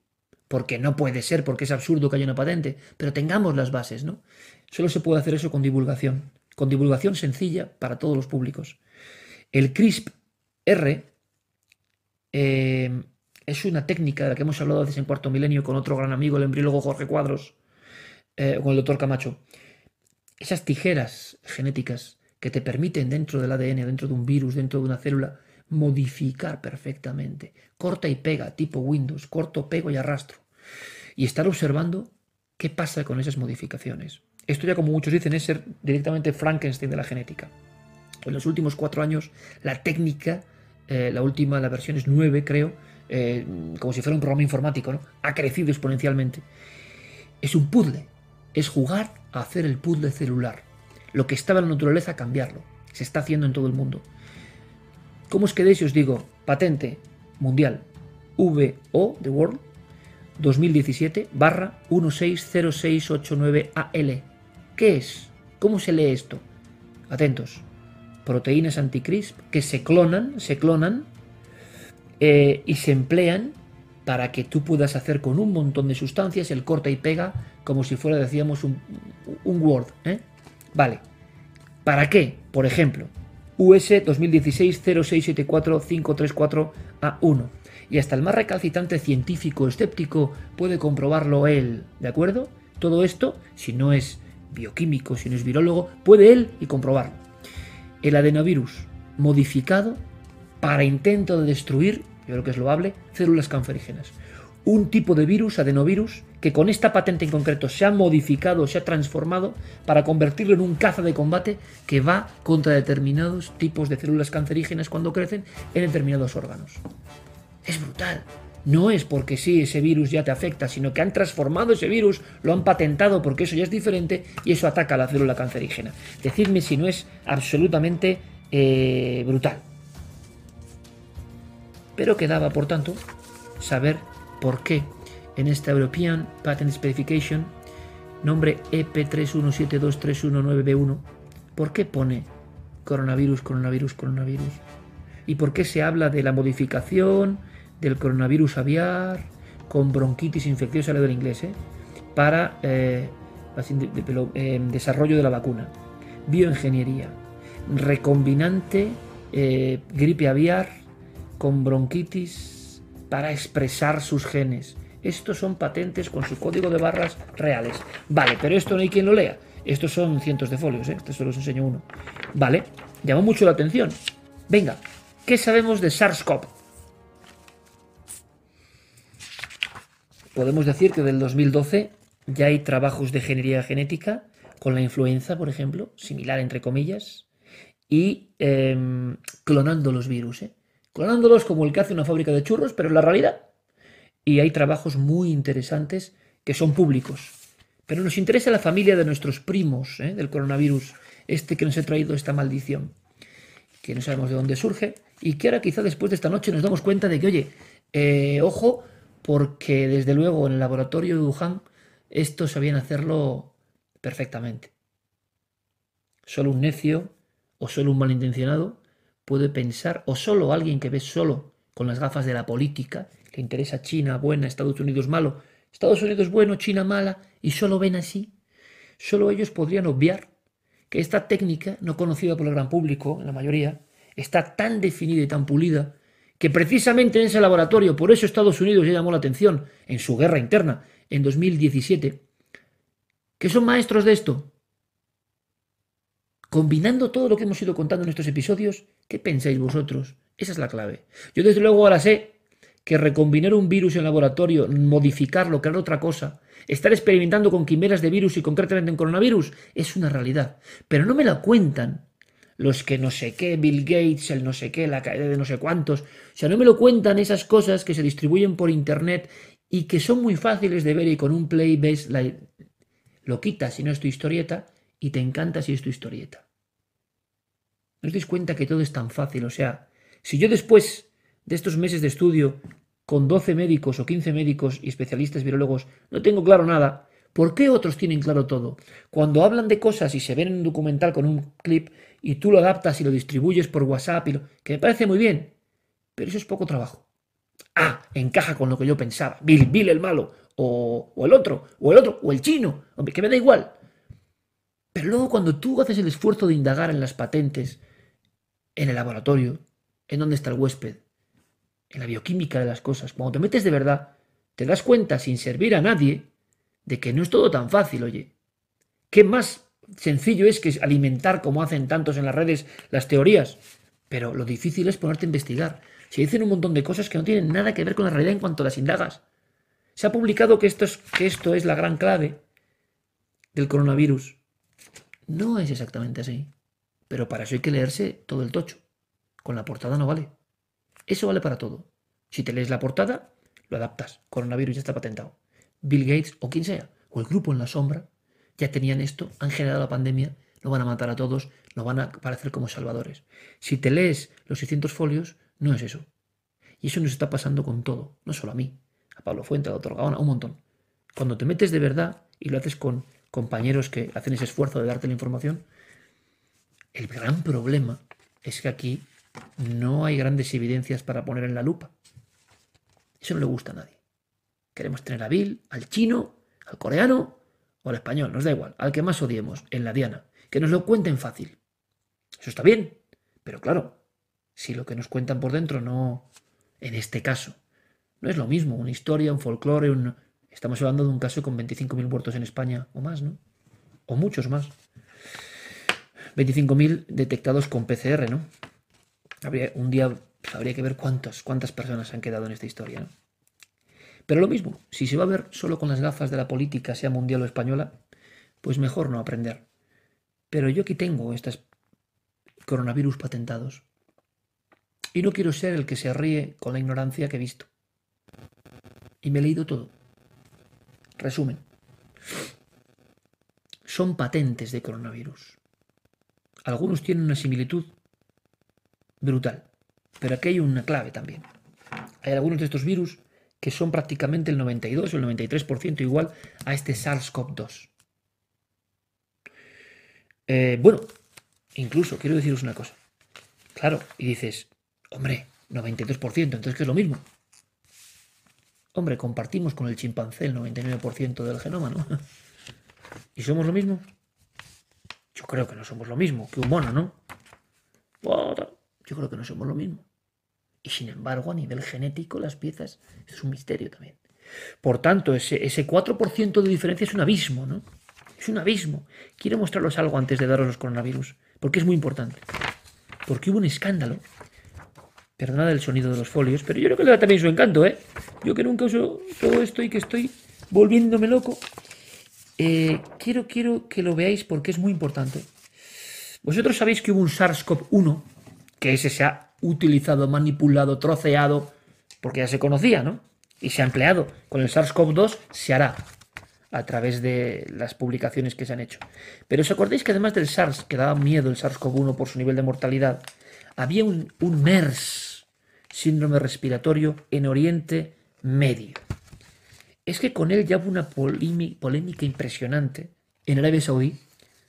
porque no puede ser, porque es absurdo que haya una patente, pero tengamos las bases, ¿no? Solo se puede hacer eso con divulgación con divulgación sencilla para todos los públicos. El CRISP-R eh, es una técnica de la que hemos hablado hace en cuarto milenio con otro gran amigo, el embriólogo Jorge Cuadros, eh, con el doctor Camacho. Esas tijeras genéticas que te permiten dentro del ADN, dentro de un virus, dentro de una célula, modificar perfectamente. Corta y pega, tipo Windows, corto, pego y arrastro. Y estar observando qué pasa con esas modificaciones. Esto ya como muchos dicen es ser directamente Frankenstein de la genética. En los últimos cuatro años la técnica, eh, la última, la versión es 9 creo, eh, como si fuera un programa informático, ¿no? ha crecido exponencialmente. Es un puzzle, es jugar a hacer el puzzle celular. Lo que estaba en la naturaleza, cambiarlo. Se está haciendo en todo el mundo. ¿Cómo os quedéis os digo patente mundial VO, The World, 2017 barra 160689AL? ¿Qué es? ¿Cómo se lee esto? Atentos. Proteínas anticrisp que se clonan, se clonan eh, y se emplean para que tú puedas hacer con un montón de sustancias el corta y pega como si fuera, decíamos, un, Word. ¿eh? Vale. ¿Para qué? Por ejemplo, US 2016 0674 534 A1. Y hasta el más recalcitrante científico escéptico puede comprobarlo él, ¿de acuerdo? Todo esto, si no es bioquímico, si no es virólogo, puede él y comprobarlo. El adenovirus modificado para intento de destruir, yo creo que es loable, células cancerígenas un tipo de virus, adenovirus, que con esta patente en concreto se ha modificado, se ha transformado para convertirlo en un caza de combate que va contra determinados tipos de células cancerígenas cuando crecen en determinados órganos. Es brutal. No es porque sí ese virus ya te afecta, sino que han transformado ese virus, lo han patentado porque eso ya es diferente y eso ataca a la célula cancerígena. Decidme si no es absolutamente eh, brutal. Pero quedaba, por tanto, saber por qué en esta European Patent Specification, nombre EP3172319B1, ¿por qué pone coronavirus, coronavirus, coronavirus? ¿Y por qué se habla de la modificación del coronavirus aviar con bronquitis infecciosa, le del inglés, ¿eh? para eh, eh, desarrollo de la vacuna? Bioingeniería, recombinante gripe aviar con bronquitis para expresar sus genes. Estos son patentes con su código de barras reales. Vale, pero esto no hay quien lo lea. Estos son cientos de folios, ¿eh? Esto solo os enseño uno. Vale, llamó mucho la atención. Venga, ¿qué sabemos de SARS-CoV? Podemos decir que del 2012 ya hay trabajos de ingeniería genética con la influenza, por ejemplo, similar entre comillas, y em, clonando los virus. ¿eh? clonándolos como el que hace una fábrica de churros, pero es la realidad. Y hay trabajos muy interesantes que son públicos. Pero nos interesa la familia de nuestros primos ¿eh? del coronavirus, este que nos ha traído esta maldición, que no sabemos de dónde surge y que ahora quizá después de esta noche nos damos cuenta de que, oye, eh, ojo, porque desde luego en el laboratorio de Wuhan esto sabían hacerlo perfectamente. Solo un necio o solo un malintencionado puede pensar, o solo alguien que ve solo con las gafas de la política, interesa China buena, Estados Unidos malo, Estados Unidos bueno, China mala, y solo ven así, solo ellos podrían obviar que esta técnica, no conocida por el gran público, la mayoría, está tan definida y tan pulida, que precisamente en ese laboratorio, por eso Estados Unidos ya llamó la atención en su guerra interna en 2017, que son maestros de esto, Combinando todo lo que hemos ido contando en estos episodios, ¿qué pensáis vosotros? Esa es la clave. Yo desde luego ahora sé que recombinar un virus en laboratorio, modificarlo, crear otra cosa, estar experimentando con quimeras de virus y concretamente en coronavirus, es una realidad. Pero no me la cuentan los que no sé qué, Bill Gates, el no sé qué, la caída de no sé cuántos. O sea, no me lo cuentan esas cosas que se distribuyen por internet y que son muy fáciles de ver y con un play ves la... lo quitas si no es tu historieta y te encanta si es tu historieta. ¿No os dais cuenta que todo es tan fácil? O sea, si yo después de estos meses de estudio, con 12 médicos o 15 médicos y especialistas virólogos, no tengo claro nada, ¿por qué otros tienen claro todo? Cuando hablan de cosas y se ven en un documental con un clip y tú lo adaptas y lo distribuyes por WhatsApp, y lo, que me parece muy bien, pero eso es poco trabajo. Ah, encaja con lo que yo pensaba. Bill, Bill el malo, o, o el otro, o el otro, o el chino, hombre, que me da igual. Pero luego cuando tú haces el esfuerzo de indagar en las patentes, en el laboratorio, en dónde está el huésped, en la bioquímica de las cosas, cuando te metes de verdad, te das cuenta sin servir a nadie de que no es todo tan fácil, oye. ¿Qué más sencillo es que alimentar, como hacen tantos en las redes, las teorías? Pero lo difícil es ponerte a investigar. Se dicen un montón de cosas que no tienen nada que ver con la realidad en cuanto las indagas. Se ha publicado que esto es, que esto es la gran clave del coronavirus. No es exactamente así. Pero para eso hay que leerse todo el tocho. Con la portada no vale. Eso vale para todo. Si te lees la portada, lo adaptas. Coronavirus ya está patentado. Bill Gates o quien sea, o el grupo en la sombra, ya tenían esto, han generado la pandemia, lo van a matar a todos, lo van a parecer como salvadores. Si te lees los 600 folios, no es eso. Y eso nos está pasando con todo, no solo a mí, a Pablo Fuente, a Doctor Gaona, un montón. Cuando te metes de verdad y lo haces con compañeros que hacen ese esfuerzo de darte la información. El gran problema es que aquí no hay grandes evidencias para poner en la lupa. Eso no le gusta a nadie. Queremos tener a Bill, al chino, al coreano o al español, nos da igual, al que más odiemos, en la Diana. Que nos lo cuenten fácil. Eso está bien, pero claro, si lo que nos cuentan por dentro no, en este caso, no es lo mismo, una historia, un folclore, un... Estamos hablando de un caso con 25.000 muertos en España o más, ¿no? O muchos más. 25.000 detectados con PCR, ¿no? Habría, un día habría que ver cuántas, cuántas personas han quedado en esta historia, ¿no? Pero lo mismo, si se va a ver solo con las gafas de la política, sea mundial o española, pues mejor no aprender. Pero yo aquí tengo estos coronavirus patentados. Y no quiero ser el que se ríe con la ignorancia que he visto. Y me he leído todo. Resumen. Son patentes de coronavirus. Algunos tienen una similitud brutal, pero aquí hay una clave también. Hay algunos de estos virus que son prácticamente el 92 o el 93% igual a este SARS-CoV-2. Eh, bueno, incluso quiero deciros una cosa. Claro, y dices, hombre, 92%, entonces ¿qué es lo mismo? Hombre, compartimos con el chimpancé el 99% del genoma, ¿no? *laughs* ¿Y somos lo mismo? Yo creo que no somos lo mismo que un mono, ¿no? Yo creo que no somos lo mismo. Y sin embargo, a nivel genético, las piezas es un misterio también. Por tanto, ese, ese 4% de diferencia es un abismo, ¿no? Es un abismo. Quiero mostraros algo antes de daros los coronavirus, porque es muy importante. Porque hubo un escándalo. Perdonad el sonido de los folios, pero yo creo que le da también su encanto, ¿eh? Yo que nunca uso todo esto y que estoy volviéndome loco. Eh, quiero, quiero que lo veáis porque es muy importante. Vosotros sabéis que hubo un SARS-CoV-1, que ese se ha utilizado, manipulado, troceado, porque ya se conocía, ¿no? Y se ha empleado. Con el SARS-CoV-2 se hará a través de las publicaciones que se han hecho. Pero os acordáis que además del SARS, que daba miedo el SARS-CoV-1 por su nivel de mortalidad, había un, un MERS, síndrome respiratorio, en Oriente Medio. Es que con él ya hubo una polémica impresionante en Arabia Saudí,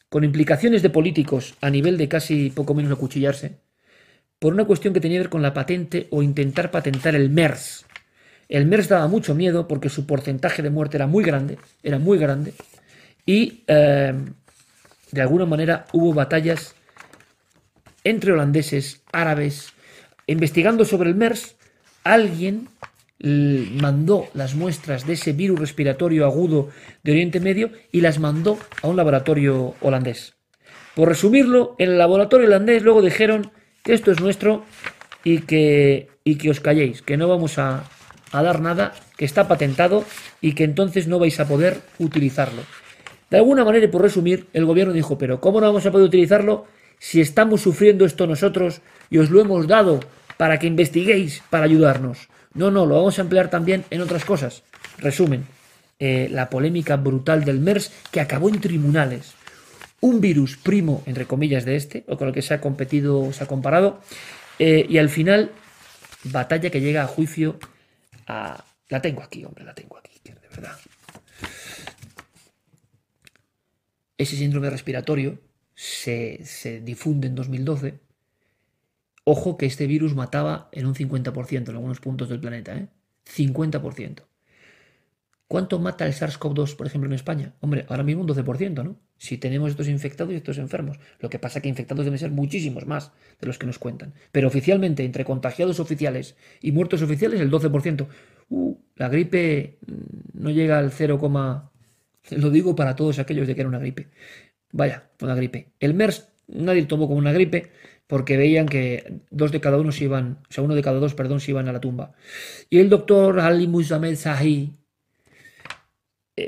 con implicaciones de políticos a nivel de casi poco menos acuchillarse, por una cuestión que tenía que ver con la patente o intentar patentar el MERS. El MERS daba mucho miedo porque su porcentaje de muerte era muy grande, era muy grande, y eh, de alguna manera hubo batallas entre holandeses, árabes, investigando sobre el MERS, alguien mandó las muestras de ese virus respiratorio agudo de Oriente Medio y las mandó a un laboratorio holandés. Por resumirlo, en el laboratorio holandés luego dijeron que esto es nuestro y que, y que os calléis, que no vamos a, a dar nada, que está patentado y que entonces no vais a poder utilizarlo. De alguna manera, y por resumir, el gobierno dijo, pero ¿cómo no vamos a poder utilizarlo si estamos sufriendo esto nosotros y os lo hemos dado para que investiguéis, para ayudarnos? No, no, lo vamos a emplear también en otras cosas. Resumen, eh, la polémica brutal del MERS que acabó en tribunales un virus primo, entre comillas, de este, o con el que se ha competido, se ha comparado, eh, y al final, batalla que llega a juicio a... La tengo aquí, hombre, la tengo aquí, de verdad. Ese síndrome respiratorio se, se difunde en 2012. Ojo que este virus mataba en un 50% en algunos puntos del planeta, ¿eh? 50%. ¿Cuánto mata el SARS-CoV-2, por ejemplo, en España? Hombre, ahora mismo un 12%, ¿no? Si tenemos estos infectados y estos enfermos. Lo que pasa es que infectados deben ser muchísimos más de los que nos cuentan. Pero oficialmente, entre contagiados oficiales y muertos oficiales, el 12%. Uh, la gripe mm, no llega al 0, *laughs* lo digo para todos aquellos de que era una gripe. Vaya, una gripe. El MERS nadie lo tomó como una gripe porque veían que dos de cada uno se iban, o sea, uno de cada dos, perdón, se iban a la tumba. Y el doctor Ali Musamed Sahi,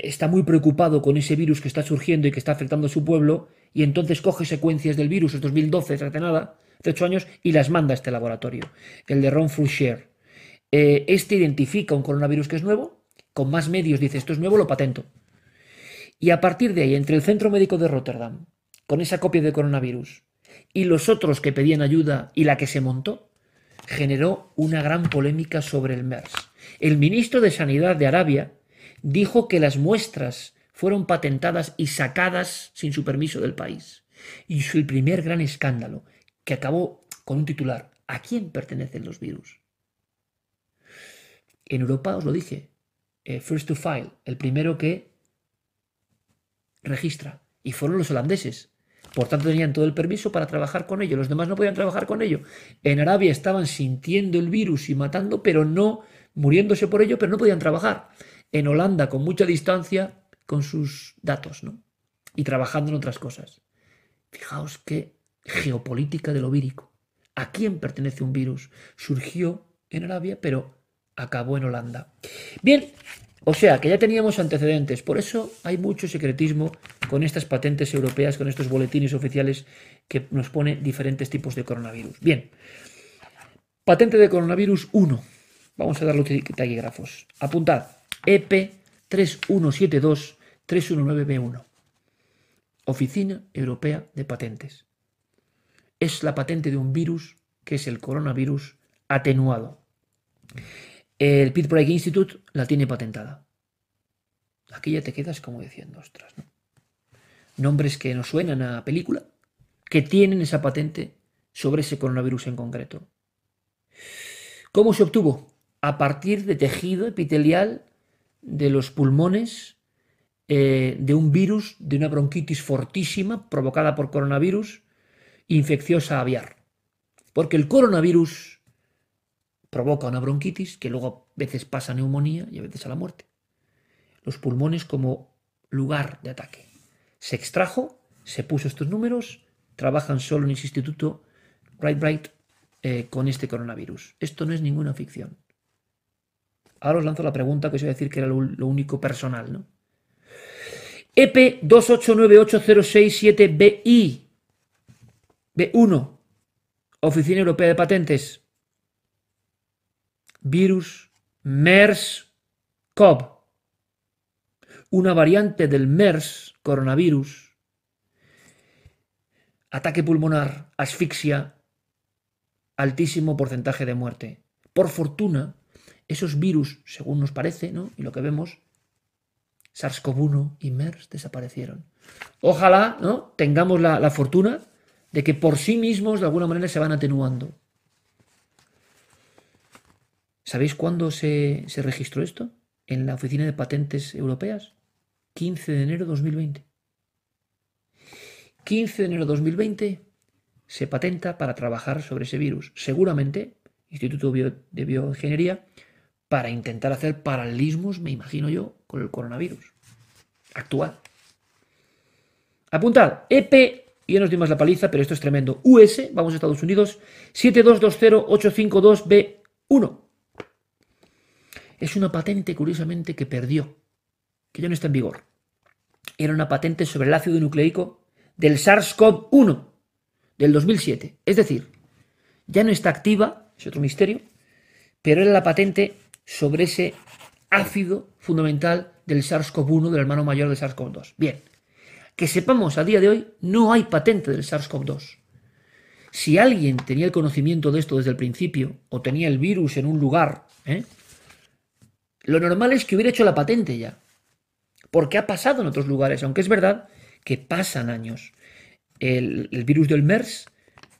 está muy preocupado con ese virus que está surgiendo y que está afectando a su pueblo, y entonces coge secuencias del virus, es 2012, hace nada, hace ocho años, y las manda a este laboratorio, el de Ron Foucher. Eh, este identifica un coronavirus que es nuevo, con más medios dice esto es nuevo, lo patento. Y a partir de ahí, entre el Centro Médico de Rotterdam, con esa copia de coronavirus, y los otros que pedían ayuda y la que se montó, generó una gran polémica sobre el MERS. El ministro de Sanidad de Arabia, dijo que las muestras fueron patentadas y sacadas sin su permiso del país. Y el primer gran escándalo, que acabó con un titular, ¿a quién pertenecen los virus? En Europa, os lo dije, eh, first to file, el primero que registra. Y fueron los holandeses. Por tanto, tenían todo el permiso para trabajar con ello. Los demás no podían trabajar con ello. En Arabia estaban sintiendo el virus y matando, pero no muriéndose por ello, pero no podían trabajar. En Holanda, con mucha distancia, con sus datos, ¿no? Y trabajando en otras cosas. Fijaos qué geopolítica de lo vírico. ¿A quién pertenece un virus? Surgió en Arabia, pero acabó en Holanda. Bien, o sea que ya teníamos antecedentes, por eso hay mucho secretismo con estas patentes europeas, con estos boletines oficiales que nos pone diferentes tipos de coronavirus. Bien, patente de coronavirus 1. Vamos a dar los taquígrafos. Apuntad, EP 3172 319B1. Oficina Europea de Patentes. Es la patente de un virus que es el coronavirus atenuado. El Pittsburgh Institute la tiene patentada. Aquí ya te quedas como diciendo, ostras, ¿no? Nombres que nos suenan a película, que tienen esa patente sobre ese coronavirus en concreto. ¿Cómo se obtuvo? A partir de tejido epitelial de los pulmones eh, de un virus, de una bronquitis fortísima provocada por coronavirus infecciosa aviar. Porque el coronavirus provoca una bronquitis que luego a veces pasa a neumonía y a veces a la muerte. Los pulmones como lugar de ataque. Se extrajo, se puso estos números, trabajan solo en ese instituto Right Bright eh, con este coronavirus. Esto no es ninguna ficción. Ahora os lanzo la pregunta que os voy a decir que era lo, único personal, ¿no? EP 2898067BI B1 Oficina Europea de Patentes. Virus MERS-CoV, una variante del MERS, coronavirus, ataque pulmonar, asfixia, altísimo porcentaje de muerte. Por fortuna, esos virus, según nos parece, ¿no? y lo que vemos, SARS-CoV-1 y MERS desaparecieron. Ojalá ¿no? tengamos la, la fortuna de que por sí mismos de alguna manera se van atenuando. ¿Sabéis cuándo se, registró esto? En la Oficina de Patentes Europeas. 15 de enero de 2020. 15 de enero de 2020 se patenta para trabajar sobre ese virus. Seguramente, Instituto de Bioingeniería, para intentar hacer paralelismos, me imagino yo, con el coronavirus actual. Apuntad, EP, y ya nos dimos la paliza, pero esto es tremendo. US, vamos a Estados Unidos, 7220852B1. Es una patente, curiosamente, que perdió, que ya no está en vigor. Era una patente sobre el ácido nucleico del SARS-CoV-1 del 2007. Es decir, ya no está activa, es otro misterio, pero era la patente sobre ese ácido fundamental del SARS-CoV-1, del hermano mayor del SARS-CoV-2. Bien, que sepamos a día de hoy, no hay patente del SARS-CoV-2. Si alguien tenía el conocimiento de esto desde el principio, o tenía el virus en un lugar, ¿eh? Lo normal es que hubiera hecho la patente ya. Porque ha pasado en otros lugares, aunque es verdad que pasan años. El, virus del MERS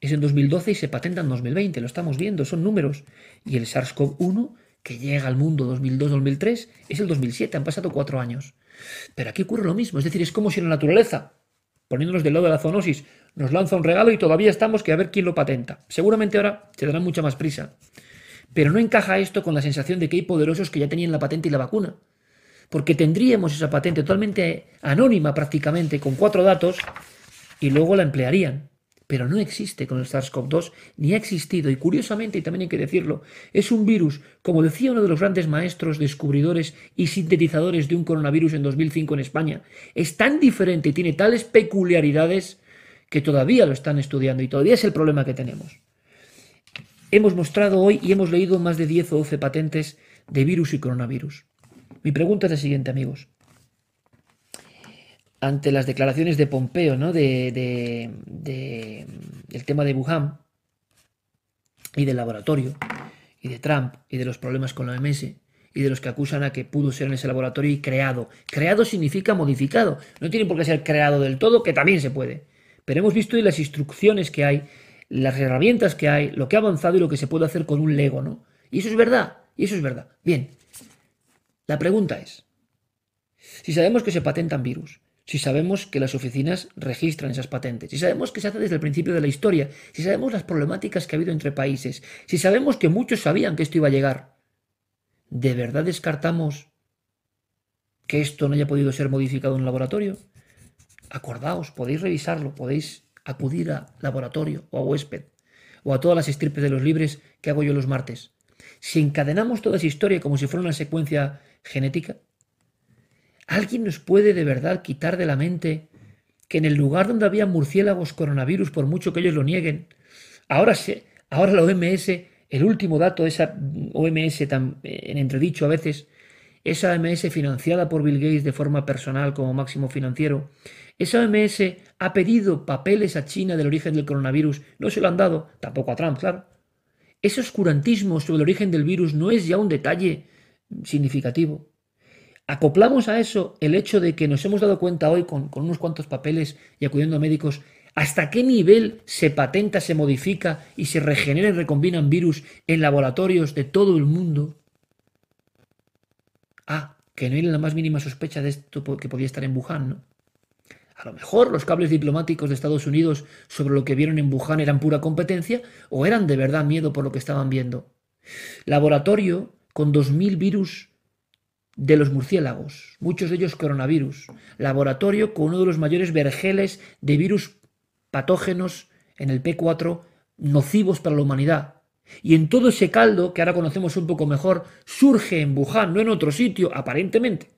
es en 2012 y se patenta en 2020, lo estamos viendo, son números. Y el SARS-CoV-1, que llega al mundo 2002-2003, es el 2007, han pasado cuatro años. Pero aquí ocurre lo mismo, es decir, es como si la naturaleza, poniéndonos del lado de la zoonosis, nos lanza un regalo y todavía estamos que a ver quién lo patenta. Seguramente ahora se dará mucha más prisa. Pero no encaja esto con la sensación de que hay poderosos que ya tenían la patente y la vacuna. Porque tendríamos esa patente totalmente anónima prácticamente, con cuatro datos, y luego la emplearían. Pero no existe con el SARS-CoV-2, ni ha existido, y curiosamente, y también hay que decirlo, es un virus, como decía uno de los grandes maestros, descubridores y sintetizadores de un coronavirus en 2005 en España, es tan diferente y tiene tales peculiaridades que todavía lo están estudiando y todavía es el problema que tenemos. Hemos mostrado hoy y hemos leído más de 10 o 12 patentes de virus y coronavirus. Mi pregunta es la siguiente, amigos. Ante las declaraciones de Pompeo, ¿no? De, de, del tema de Wuhan y del laboratorio, y de Trump, y de los problemas con la OMS, y de los que acusan a que pudo ser en ese laboratorio y creado. Creado significa modificado. No tiene por qué ser creado del todo, que también se puede. Pero hemos visto las instrucciones que hay las herramientas que hay, lo que ha avanzado y lo que se puede hacer con un Lego, ¿no? Y eso es verdad. Y eso es verdad. Bien, la pregunta es, si sabemos que se patentan virus, si sabemos que las oficinas registran esas patentes, si sabemos que se hace desde el principio de la historia, si sabemos las problemáticas que ha habido entre países, si sabemos que muchos sabían que esto iba a llegar, ¿de verdad descartamos que esto no haya podido ser modificado en el laboratorio? Acordaos, podéis revisarlo, podéis acudir a laboratorio o a huésped o a todas las estirpes de los libres que hago yo los martes. Si encadenamos toda esa historia como si fuera una secuencia genética, ¿alguien nos puede de verdad quitar de la mente que en el lugar donde había murciélagos coronavirus, por mucho que ellos lo nieguen, ahora, se, ahora la OMS, el último dato de esa OMS tan en entredicho a veces, esa OMS financiada por Bill Gates de forma personal como máximo financiero, esa OMS ha pedido papeles a China del origen del coronavirus, no se lo han dado, tampoco a Trump, claro. Ese oscurantismo sobre el origen del virus no es ya un detalle significativo. Acoplamos a eso el hecho de que nos hemos dado cuenta hoy con, unos cuantos papeles y acudiendo a médicos hasta qué nivel se patenta, se modifica y se regenera y recombinan virus en laboratorios de todo el mundo. Ah, que no hay la más mínima sospecha de esto que podía estar en Wuhan, ¿no? A lo mejor los cables diplomáticos de Estados Unidos sobre lo que vieron en Wuhan eran pura competencia o eran de verdad miedo por lo que estaban viendo. Laboratorio con 2.000 virus de los murciélagos, muchos de ellos coronavirus. Laboratorio con uno de los mayores vergeles de virus patógenos en el P4 nocivos para la humanidad. Y en todo ese caldo, que ahora conocemos un poco mejor, surge en Wuhan, no en otro sitio, aparentemente.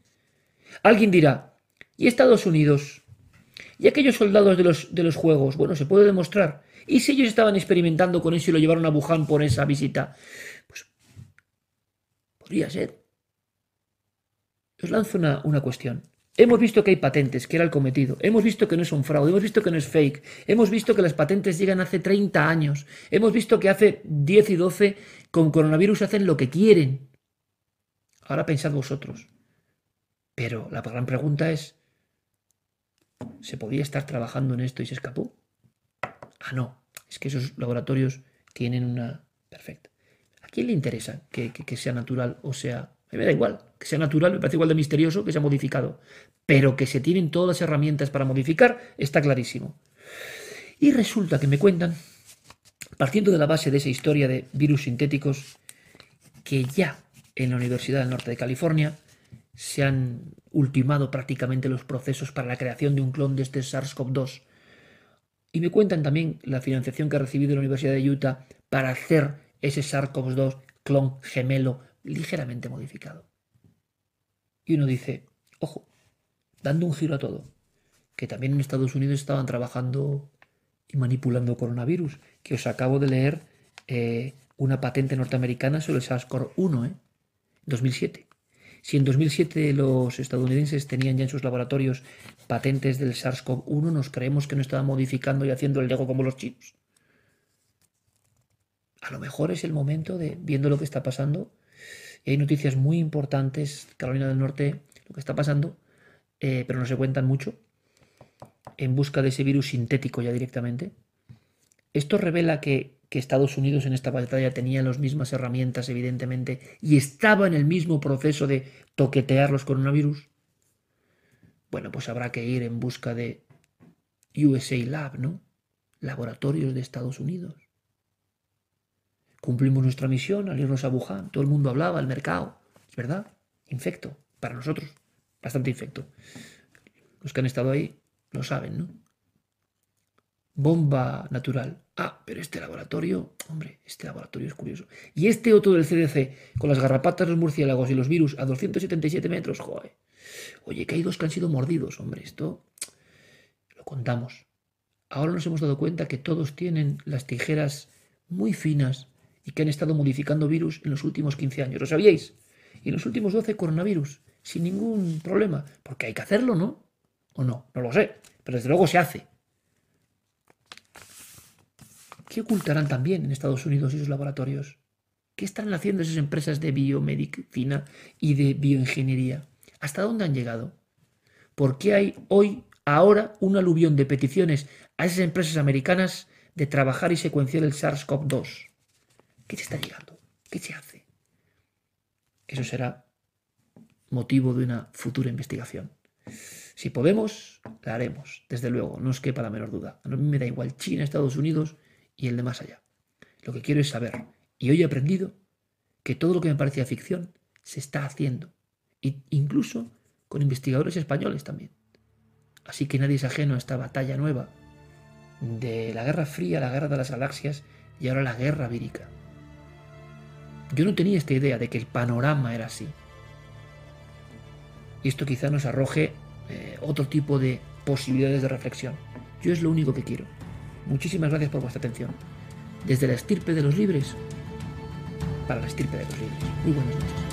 Alguien dirá, ¿y Estados Unidos? ¿Y aquellos soldados de los, de los juegos? Bueno, se puede demostrar. ¿Y si ellos estaban experimentando con eso y lo llevaron a Wuhan por esa visita? Pues podría ser. Os lanzo una, una cuestión. Hemos visto que hay patentes, que era el cometido. Hemos visto que no es un fraude. Hemos visto que no es fake. Hemos visto que las patentes llegan hace 30 años. Hemos visto que hace 10 y 12 con coronavirus hacen lo que quieren. Ahora pensad vosotros. Pero la gran pregunta es, ¿Se podía estar trabajando en esto y se escapó? Ah, no. Es que esos laboratorios tienen una... Perfecta. ¿A quién le interesa que, sea natural o sea... A mí me da igual. Que sea natural me parece igual de misterioso que sea modificado. Pero que se tienen todas las herramientas para modificar está clarísimo. Y resulta que me cuentan, partiendo de la base de esa historia de virus sintéticos, que ya en la Universidad del Norte de California se han ultimado prácticamente los procesos para la creación de un clon de este SARS-CoV-2. Y me cuentan también la financiación que ha recibido la Universidad de Utah para hacer ese SARS-CoV-2 clon gemelo ligeramente modificado. Y uno dice, ojo, dando un giro a todo, que también en Estados Unidos estaban trabajando y manipulando coronavirus, que os acabo de leer eh, una patente norteamericana sobre el SARS-CoV-1, ¿eh? 2007. Si en 2007 los estadounidenses tenían ya en sus laboratorios patentes del SARS-CoV-1, nos creemos que no estaban modificando y haciendo el Lego como los chinos. A lo mejor es el momento de, viendo lo que está pasando, hay noticias muy importantes, Carolina del Norte, lo que está pasando, eh, pero no se cuentan mucho, en busca de ese virus sintético ya directamente. Esto revela que que Estados Unidos en esta batalla tenía las mismas herramientas, evidentemente, y estaba en el mismo proceso de toquetear los coronavirus, bueno, pues habrá que ir en busca de USA Lab, ¿no? Laboratorios de Estados Unidos. Cumplimos nuestra misión al irnos a Wuhan. Todo el mundo hablaba, el mercado. Es verdad, infecto. Para nosotros, bastante infecto. Los que han estado ahí lo saben, ¿no? bomba natural. Ah, pero este laboratorio, hombre, este laboratorio es curioso. Y este otro del CDC, con las garrapatas, los murciélagos y los virus a 277 metros, joder. Oye, que hay dos que han sido mordidos, hombre, esto lo contamos. Ahora nos hemos dado cuenta que todos tienen las tijeras muy finas y que han estado modificando virus en los últimos 15 años. ¿Lo sabíais? Y en los últimos 12 coronavirus, sin ningún problema. Porque hay que hacerlo, ¿no? ¿O no? No lo sé. Pero desde luego se hace. ¿Qué ocultarán también en Estados Unidos y sus laboratorios? ¿Qué están haciendo esas empresas de biomedicina y de bioingeniería? ¿Hasta dónde han llegado? ¿Por qué hay hoy, ahora, un aluvión de peticiones a esas empresas americanas de trabajar y secuenciar el SARS-CoV-2? ¿Qué se está llegando? ¿Qué se hace? Eso será motivo de una futura investigación. Si podemos, la haremos, desde luego, no os quepa la menor duda. A mí me da igual China, Estados Unidos y el de más allá. Lo que quiero es saber, y hoy he aprendido que todo lo que me parecía ficción se está haciendo, e incluso con investigadores españoles también. Así que nadie es ajeno a esta batalla nueva de la Guerra Fría, la Guerra de las Galaxias y ahora la Guerra Vírica. Yo no tenía esta idea de que el panorama era así. Y esto quizá nos arroje eh, otro tipo de posibilidades de reflexión. Yo es lo único que quiero. Muchísimas gracias por vuestra atención. Desde la estirpe de los libres para la estirpe de los libres. Muy buenas noches.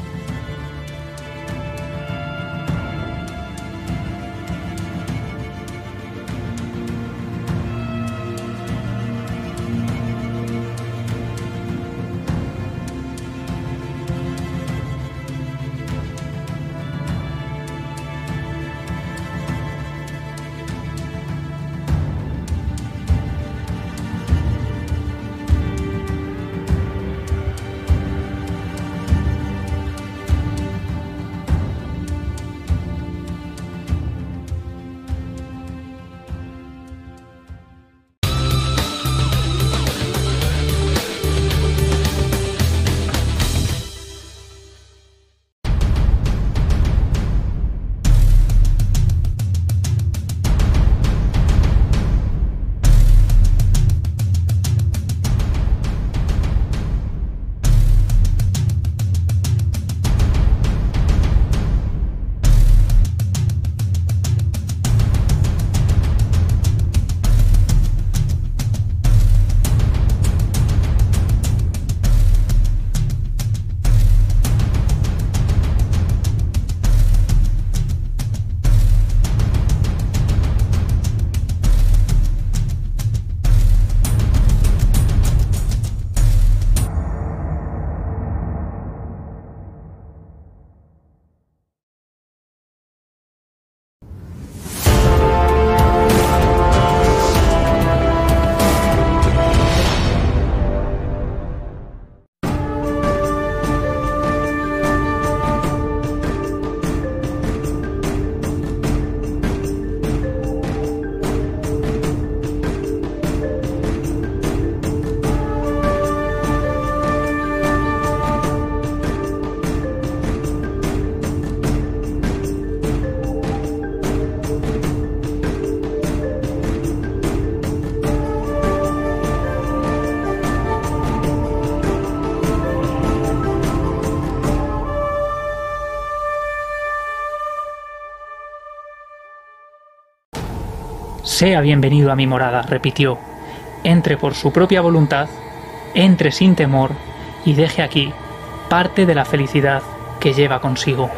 Sea bienvenido a mi morada, repitió. Entre por su propia voluntad, entre sin temor y deje aquí parte de la felicidad que lleva consigo.